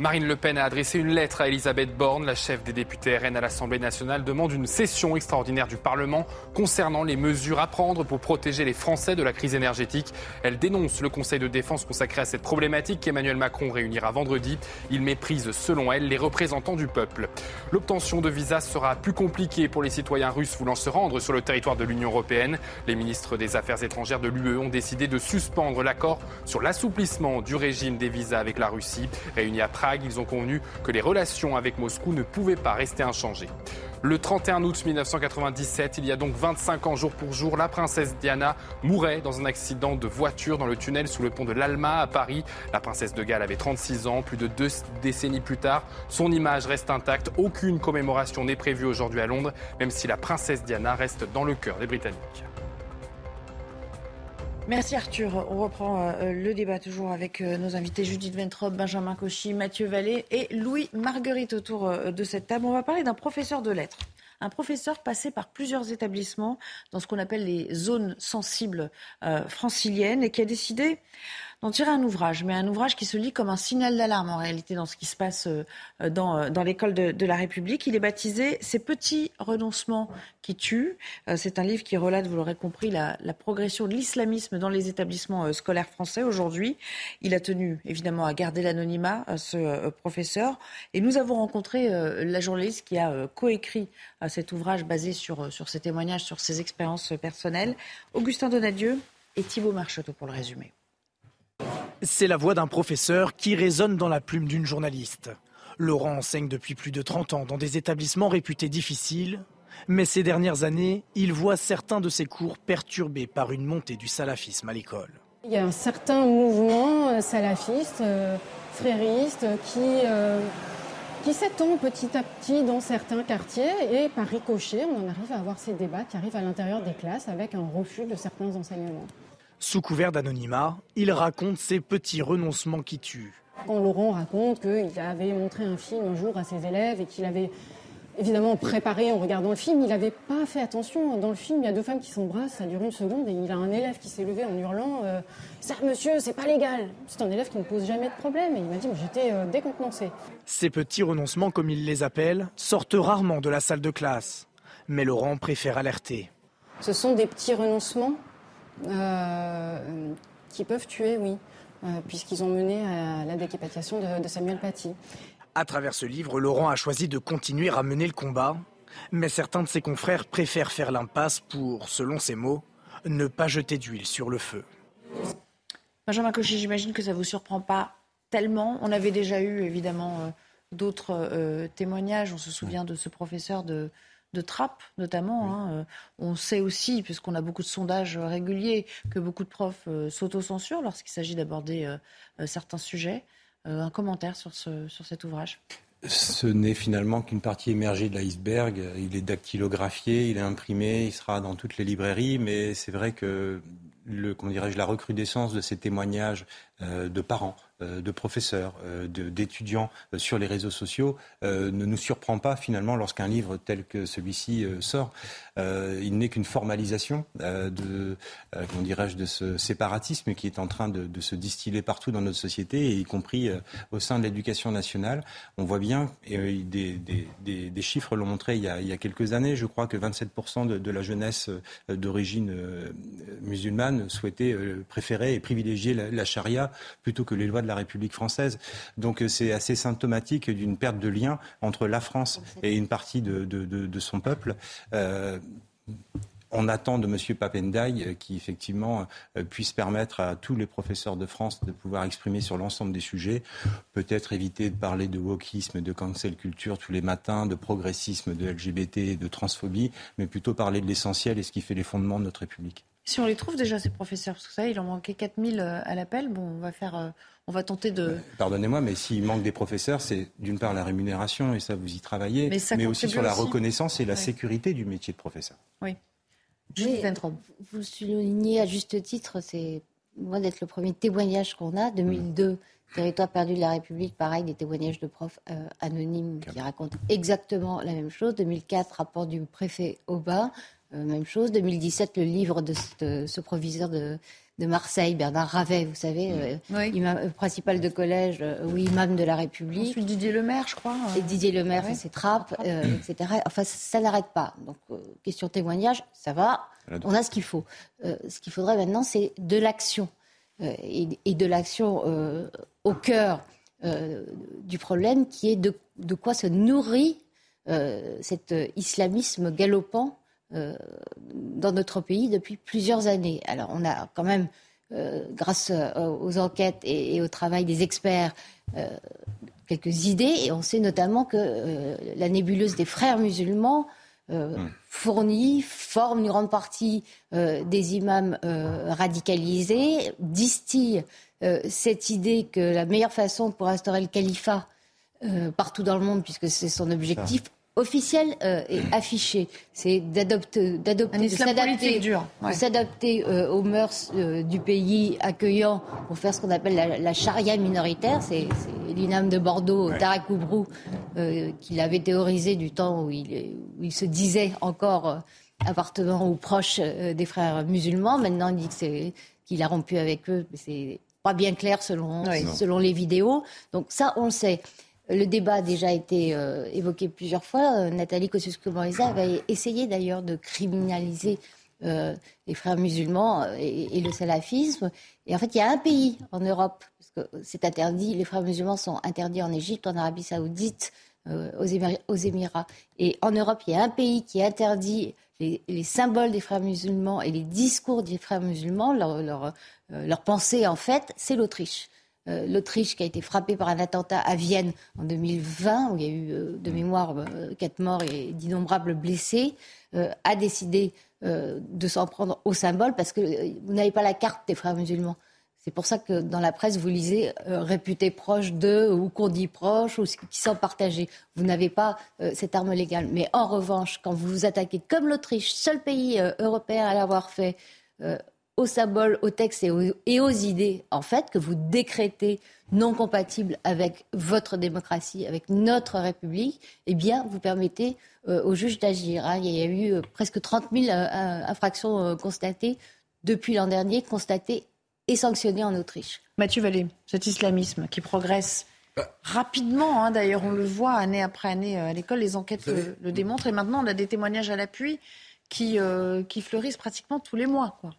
Marine Le Pen a adressé une lettre à Elisabeth Borne. La chef des députés RN à l'Assemblée nationale demande une session extraordinaire du Parlement concernant les mesures à prendre pour protéger les Français de la crise énergétique. Elle dénonce le Conseil de défense consacré à cette problématique qu'Emmanuel Macron réunira vendredi. Il méprise, selon elle, les représentants du peuple. L'obtention de visas sera plus compliquée pour les citoyens russes voulant se rendre sur le territoire de l'Union européenne. Les ministres des Affaires étrangères de l'UE ont décidé de suspendre l'accord sur l'assouplissement du régime des visas avec la Russie. Réunis Ils ont convenu que les relations avec Moscou ne pouvaient pas rester inchangées. Le 31 août 1997, il y a donc 25 ans jour pour jour, la princesse Diana mourait dans un accident de voiture dans le tunnel sous le pont de l'Alma à Paris. La princesse de Galles avait 36 ans, plus de deux décennies plus tard. Son image reste intacte. Aucune commémoration n'est prévue aujourd'hui à Londres, même si la princesse Diana reste dans le cœur des Britanniques. Merci Arthur. On reprend euh, le débat toujours avec euh, nos invités Judith Ventrop, Benjamin Cauchy, Mathieu Vallée et Louis Marguerite autour euh, de cette table. On va parler d'un professeur de lettres. Un professeur passé par plusieurs établissements dans ce qu'on appelle les zones sensibles franciliennes et qui a décidé d'en tirer un ouvrage, mais un ouvrage qui se lit comme un signal d'alarme en réalité dans ce qui se passe euh, dans, euh, dans l'école de, de, la République. Il est baptisé Ces petits renoncements qui tuent. Euh, c'est un livre qui relate, vous l'aurez compris, la, la progression de l'islamisme dans les établissements scolaires français aujourd'hui. Il a tenu évidemment à garder l'anonymat, ce professeur. Et nous avons rencontré la journaliste qui a coécrit cet ouvrage basé sur, sur ses témoignages, sur ses expériences personnelles, Augustin Donadieu et Thibault Marcheteau pour le résumer. C'est la voix d'un professeur qui résonne dans la plume d'une journaliste. Laurent enseigne depuis plus de 30 ans dans des établissements réputés difficiles, mais ces dernières années, il voit certains de ses cours perturbés par une montée du salafisme à l'école. Il y a un certain mouvement euh, salafiste, euh, frériste, qui, euh, qui s'étend petit à petit dans certains quartiers et par ricochet, on en arrive à avoir ces débats qui arrivent à l'intérieur des classes avec un refus de certains enseignements. Sous couvert d'anonymat, il raconte ses petits renoncements qui tuent. Quand Laurent raconte qu'il avait montré un film un jour à ses élèves et qu'il avait évidemment préparé en regardant le film, il n'avait pas fait attention. Dans le film, il y a deux femmes qui s'embrassent, ça dure une seconde, et il a un élève qui s'est levé en hurlant euh, Ça, monsieur, c'est pas légal C'est un élève qui ne pose jamais de problème, et il m'a dit J'étais euh, décontenancé. Ces petits renoncements, comme il les appelle, sortent rarement de la salle de classe. Mais Laurent préfère alerter. Ce sont des petits renoncements euh, qui peuvent tuer, oui, euh, puisqu'ils ont mené à la décapitation de, Samuel Paty. À travers ce livre, Laurent a choisi de continuer à mener le combat, mais certains de ses confrères préfèrent faire l'impasse pour, selon ses mots, ne pas jeter d'huile sur le feu. Benjamin Cauchy, j'imagine que ça ne vous surprend pas tellement. On avait déjà eu évidemment euh, d'autres témoignages. On se souvient de ce professeur de, de trappe, notamment. Hein, euh, on sait aussi, puisqu'on a beaucoup de sondages réguliers, que beaucoup de profs euh, s'autocensurent lorsqu'il s'agit d'aborder euh, certains sujets. un commentaire sur, ce, sur cet ouvrage ce n'est finalement qu'une partie émergée de l'iceberg. Il est dactylographié, il est imprimé, il sera dans toutes les librairies, mais c'est vrai que le, comment dirais-je, la recrudescence de ces témoignages de parents, euh, de professeurs, euh, d'étudiants euh, sur les réseaux sociaux ne nous surprend pas finalement lorsqu'un livre tel que celui-ci sort. il n'est qu'une formalisation de, comment dirais-je, de ce séparatisme qui est en train de, se distiller partout dans notre société, y compris au sein de l'éducation nationale. On voit bien, et des, chiffres l'ont montré il y, a, quelques années, je crois que 27% de, la jeunesse d'origine musulmane souhaitait préférer et privilégier la charia plutôt que les lois de la République française. Donc euh, c'est assez symptomatique d'une perte de lien entre la France et une partie de, son peuple. Euh, on attend de M. Papendaï euh, qui, effectivement, puisse permettre à tous les professeurs de France de pouvoir exprimer sur l'ensemble des sujets. Peut-être éviter de parler de wokisme, de cancel culture tous les matins, de progressisme, de LGBT, de transphobie, mais plutôt parler de l'essentiel et ce qui fait les fondements de notre République. Si on les trouve déjà, ces professeurs, parce que ça, il en manquait 4000 à l'appel, bon, on va faire on va tenter de. Euh, pardonnez-moi, mais s'il manque des professeurs, c'est d'une part la rémunération, et ça vous y travaillez, mais, aussi sur la reconnaissance et la sécurité du métier de professeur. Oui. vous soulignez à juste titre, c'est loin d'être le premier témoignage qu'on a. 2002, mmh. Territoire perdu de la République, pareil, des témoignages de profs euh, anonymes qui racontent exactement la même chose. 2004, rapport du préfet Aubin, euh, même chose. 2017, le livre de ce, proviseur de, de Marseille, Bernard Ravet, vous savez, imam, principal de collège ou imam de la République. Ensuite Didier Lemaire, je crois. Et Didier Lemaire, ouais. ses trappes, etc. Enfin, ça n'arrête pas. Donc, question témoignage, ça va. On a ce qu'il faut. ce qu'il faudrait maintenant, c'est de l'action. Et, et, de l'action au cœur du problème, qui est de, de quoi se nourrit cet islamisme galopant euh, dans notre pays depuis plusieurs années. Alors on a quand même, euh, grâce euh, aux enquêtes et, au travail des experts, quelques idées et on sait notamment que la nébuleuse des frères musulmans hmm. fournit, forme une grande partie des imams radicalisés, distille cette idée que la meilleure façon pour instaurer le califat partout dans le monde, puisque c'est son objectif, officiel euh, et affiché. C'est d'adopter, d'adopter, de s'adapter, euh, aux mœurs euh, du pays accueillant pour faire ce qu'on appelle la, charia minoritaire. C'est, l'INAM de Bordeaux, Tarek Oubrou, qui l'avait théorisé du temps où il, où il se disait encore appartenant ou proche des frères musulmans. Maintenant, il dit que c'est, qu'il a rompu avec eux. Mais c'est pas bien clair selon, selon les vidéos. Donc ça, on le sait. Le débat a déjà été euh, évoqué plusieurs fois. Euh, Nathalie Kosciusko-Morizet avait essayé d'ailleurs de criminaliser euh, les frères musulmans et, le salafisme. Et en fait, il y a un pays en Europe, parce que c'est interdit, les frères musulmans sont interdits en Égypte, en Arabie saoudite, aux, Émirats, Et en Europe, il y a un pays qui interdit les, symboles des frères musulmans et les discours des frères musulmans, leur, pensée en fait, c'est l'Autriche. Euh, l'Autriche qui a été frappée par un attentat à Vienne en 2020, où il y a eu euh, de mémoire euh, quatre morts et d'innombrables blessés, a décidé de s'en prendre au symbole parce que vous n'avez pas la carte des frères musulmans. C'est pour ça que dans la presse, vous lisez réputé proche de ou qu'on dit proche ou qui sont partagés. Vous n'avez pas cette arme légale. Mais en revanche, quand vous vous attaquez comme l'Autriche, seul pays européen à l'avoir fait, aux symboles, aux textes et aux, idées, en fait, que vous décrétez non compatibles avec votre démocratie, avec notre République, eh bien, vous permettez euh, aux juges d'agir. Hein. Il y a eu euh, presque 30 000 euh, infractions constatées depuis l'an dernier, constatées et sanctionnées en Autriche. Mathieu Vallée, cet islamisme qui progresse bah. rapidement, hein, d'ailleurs, on le voit année après année à l'école, les enquêtes le, démontrent, et maintenant on a des témoignages à l'appui qui, qui fleurissent pratiquement tous les mois. Quoi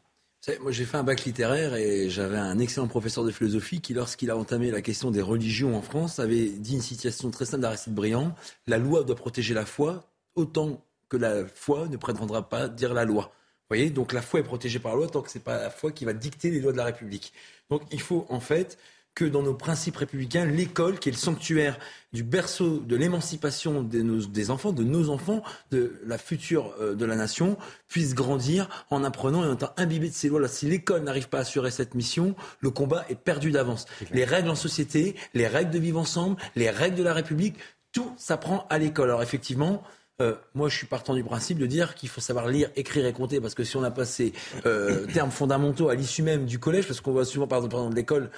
moi, j'ai fait un bac littéraire et j'avais un excellent professeur de philosophie qui, lorsqu'il a entamé la question des religions en France, avait dit une citation très simple d'Aristide Briand La loi doit protéger la foi autant que la foi ne prétendra pas dire la loi. Vous voyez, donc la foi est protégée par la loi tant que c'est pas la foi qui va dicter les lois de la République. Donc il faut en fait que dans nos principes républicains, l'école, qui est le sanctuaire du berceau de l'émancipation des, enfants, de nos enfants, de la future euh, de la nation, puisse grandir en apprenant et en étant imbibé de ces lois-là. Si l'école n'arrive pas à assurer cette mission, le combat est perdu d'avance. Les règles en société, les règles de vivre ensemble, les règles de la République, tout s'apprend à l'école. Alors effectivement, euh, moi, je suis partant du principe de dire qu'il faut savoir lire, écrire et compter, parce que si on n'a pas ces euh, termes fondamentaux à l'issue même du collège, parce qu'on voit souvent, par exemple, de l'école,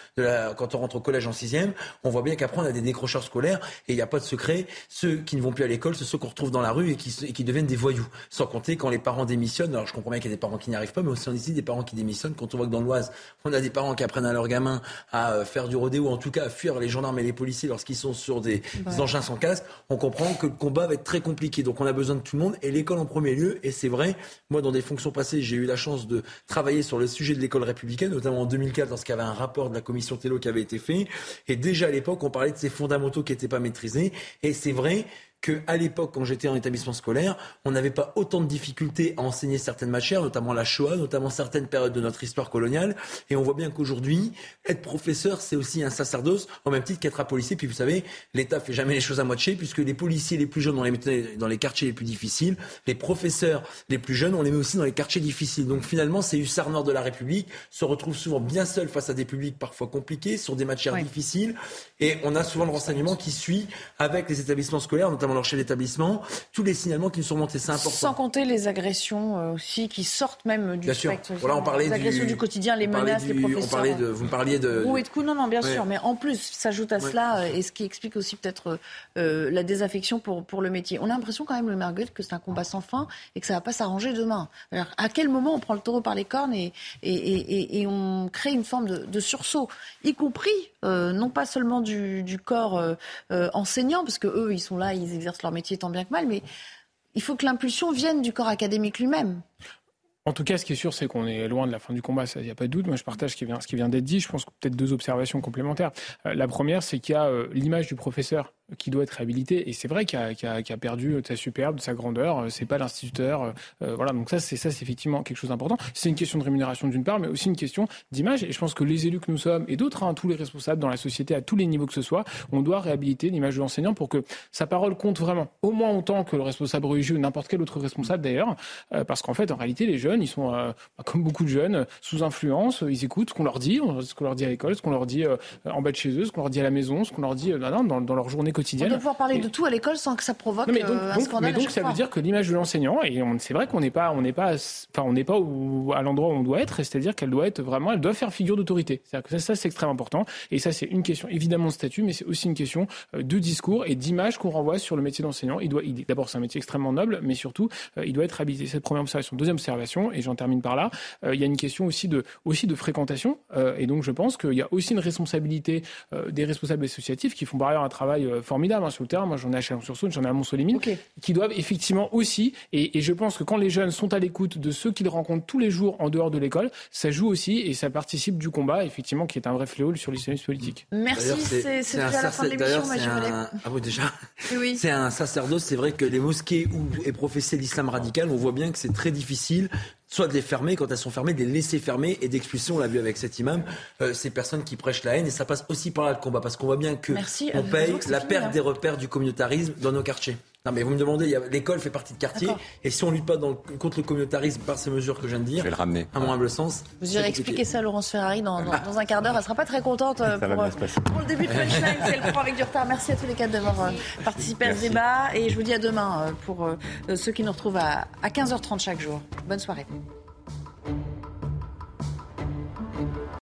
quand on rentre au collège en sixième, on voit bien qu'après, on a des décrocheurs scolaires, et il n'y a pas de secret. Ceux qui ne vont plus à l'école, c'est ceux qu'on retrouve dans la rue et qui, qui, deviennent des voyous. Sans compter quand les parents démissionnent, alors je comprends bien qu'il y a des parents qui n'y arrivent pas, mais aussi on ici des parents qui démissionnent. Quand on voit que dans l'Oise, on a des parents qui apprennent à leurs gamins à euh, faire du rodéo, ou en tout cas à fuir les gendarmes et les policiers lorsqu'ils sont sur des, engins sans casque, on comprend que le combat va être très compliqué. Donc on a besoin de tout le monde et l'école en premier lieu. Et c'est vrai, moi, dans des fonctions passées, j'ai eu la chance de travailler sur le sujet de l'école républicaine, notamment en 2004, lorsqu'il y avait un rapport de la commission Tello qui avait été fait. Et déjà à l'époque, on parlait de ces fondamentaux qui n'étaient pas maîtrisés. Et c'est vrai qu'à l'époque, quand j'étais en établissement scolaire, on n'avait pas autant de difficultés à enseigner certaines matières, notamment la Shoah, notamment certaines périodes de notre histoire coloniale. Et on voit bien qu'aujourd'hui, être professeur, c'est aussi un sacerdoce, au même titre qu'être un policier. Puis vous savez, l'État fait jamais les choses à moitié, puisque les policiers les plus jeunes, on les met dans les quartiers les plus difficiles. Les professeurs les plus jeunes, on les met aussi dans les quartiers difficiles. Donc finalement, ces hussards nord de la République se retrouvent souvent bien seuls face à des publics parfois compliqués, sur des matières difficiles. Et on a souvent le renseignement qui suit avec les établissements scolaires, notamment notamment leur chef d'établissement, tous les signalements qui nous sont montés, c'est important. Sans compter les agressions aussi qui sortent même du bien spectre. Sûr. Voilà, on parlait les agressions du, quotidien, les menaces, les professeurs. On parlait de, vous me parliez de. Oui, de coups, non, non, bien sûr, mais en plus s'ajoute à cela et ce qui explique aussi peut-être la désaffection pour pour le métier. On a l'impression quand même, le Marguerite, que c'est un combat sans fin et que ça va pas s'arranger demain. Alors, à quel moment on prend le taureau par les cornes et, et, et, et on crée une forme de, de sursaut, y compris euh, non pas seulement du, corps euh, euh, enseignant, parce que eux, ils sont là, ils exercent leur métier tant bien que mal, mais il faut que l'impulsion vienne du corps académique lui-même. En tout cas, ce qui est sûr, c'est qu'on est loin de la fin du combat, il n'y a pas de doute. Moi, je partage ce qui vient, d'être dit. Je pense que peut-être deux observations complémentaires. La première, c'est qu'il y a l'image du professeur qui doit être réhabilité. Et c'est vrai qu'il a, perdu de sa superbe, de sa grandeur. C'est pas l'instituteur. Euh, voilà. Donc ça, c'est effectivement quelque chose d'important. C'est une question de rémunération d'une part, mais aussi une question d'image. Et je pense que les élus que nous sommes et d'autres, hein, tous les responsables dans la société à tous les niveaux que ce soit, on doit réhabiliter l'image de l'enseignant pour que sa parole compte vraiment, au moins autant que le responsable religieux ou n'importe quel autre responsable d'ailleurs, euh, parce qu'en fait, en réalité, les jeunes, ils sont euh, comme beaucoup de jeunes sous influence. Ils écoutent ce qu'on leur dit, ce qu'on leur dit à l'école, ce qu'on leur dit en bas de chez eux, ce qu'on leur dit à la maison, ce qu'on leur dit dans, leur journée. On doit pouvoir parler de tout à l'école sans que ça provoque non, mais donc, euh, un donc, scandale. Mais donc ça fois. veut dire que l'image de l'enseignant, et c'est vrai qu'on n'est pas, on n'est pas, enfin on n'est pas où, à l'endroit où on doit être, c'est-à-dire qu'elle doit être vraiment, elle doit faire figure d'autorité. C'est-à-dire que ça, ça c'est extrêmement important. Et ça c'est une question évidemment de statut, mais c'est aussi une question de discours et d'image qu'on renvoie sur le métier d'enseignant. Il doit, d'abord c'est un métier extrêmement noble, mais surtout euh, il doit être habilité. Cette première observation. Deuxième observation, et j'en termine par là, euh, il y a une question aussi de, aussi de fréquentation. Euh, et donc je pense qu'il y a aussi une responsabilité des responsables associatifs qui font par ailleurs un travail formidable hein, sur le terrain. Moi j'en ai à Chalon-sur-Saône, j'en ai à Mont-Solémine, okay. qui doivent effectivement aussi, et, et, je pense que quand les jeunes sont à l'écoute de ceux qu'ils rencontrent tous les jours en dehors de l'école, ça joue aussi et ça participe du combat, effectivement, qui est un vrai fléau sur l'islamisme politique. Merci, c'est déjà la fin de l'émission, un... Ah oui, déjà oui. C'est un sacerdoce, c'est vrai que les mosquées où est professé l'islam radical, on voit bien que c'est très difficile soit de les fermer quand elles sont fermées, de les laisser fermer et d'expulser, on l'a vu avec cet imam, euh, ces personnes qui prêchent la haine. Et ça passe aussi par là le combat, parce qu'on voit bien que Merci, on paye la fini, perte hein. des repères du communautarisme dans nos quartiers. Non mais vous me demandez, l'école fait partie de quartier, et si on lutte pas dans le, contre le communautarisme par ces mesures que je viens de dire, je vais le ramener. à mon humble sens. Vous irez expliquer ça à Laurence Ferrari dans, dans, dans un quart d'heure. Elle sera pas très contente euh, pour, pour, le début de Punchline, si elle prend avec du retard. Merci à tous les quatre d'avoir euh, participé à ce débat, et je vous dis à demain euh, pour ceux qui nous retrouvent à, à 15h30 chaque jour. Bonne soirée.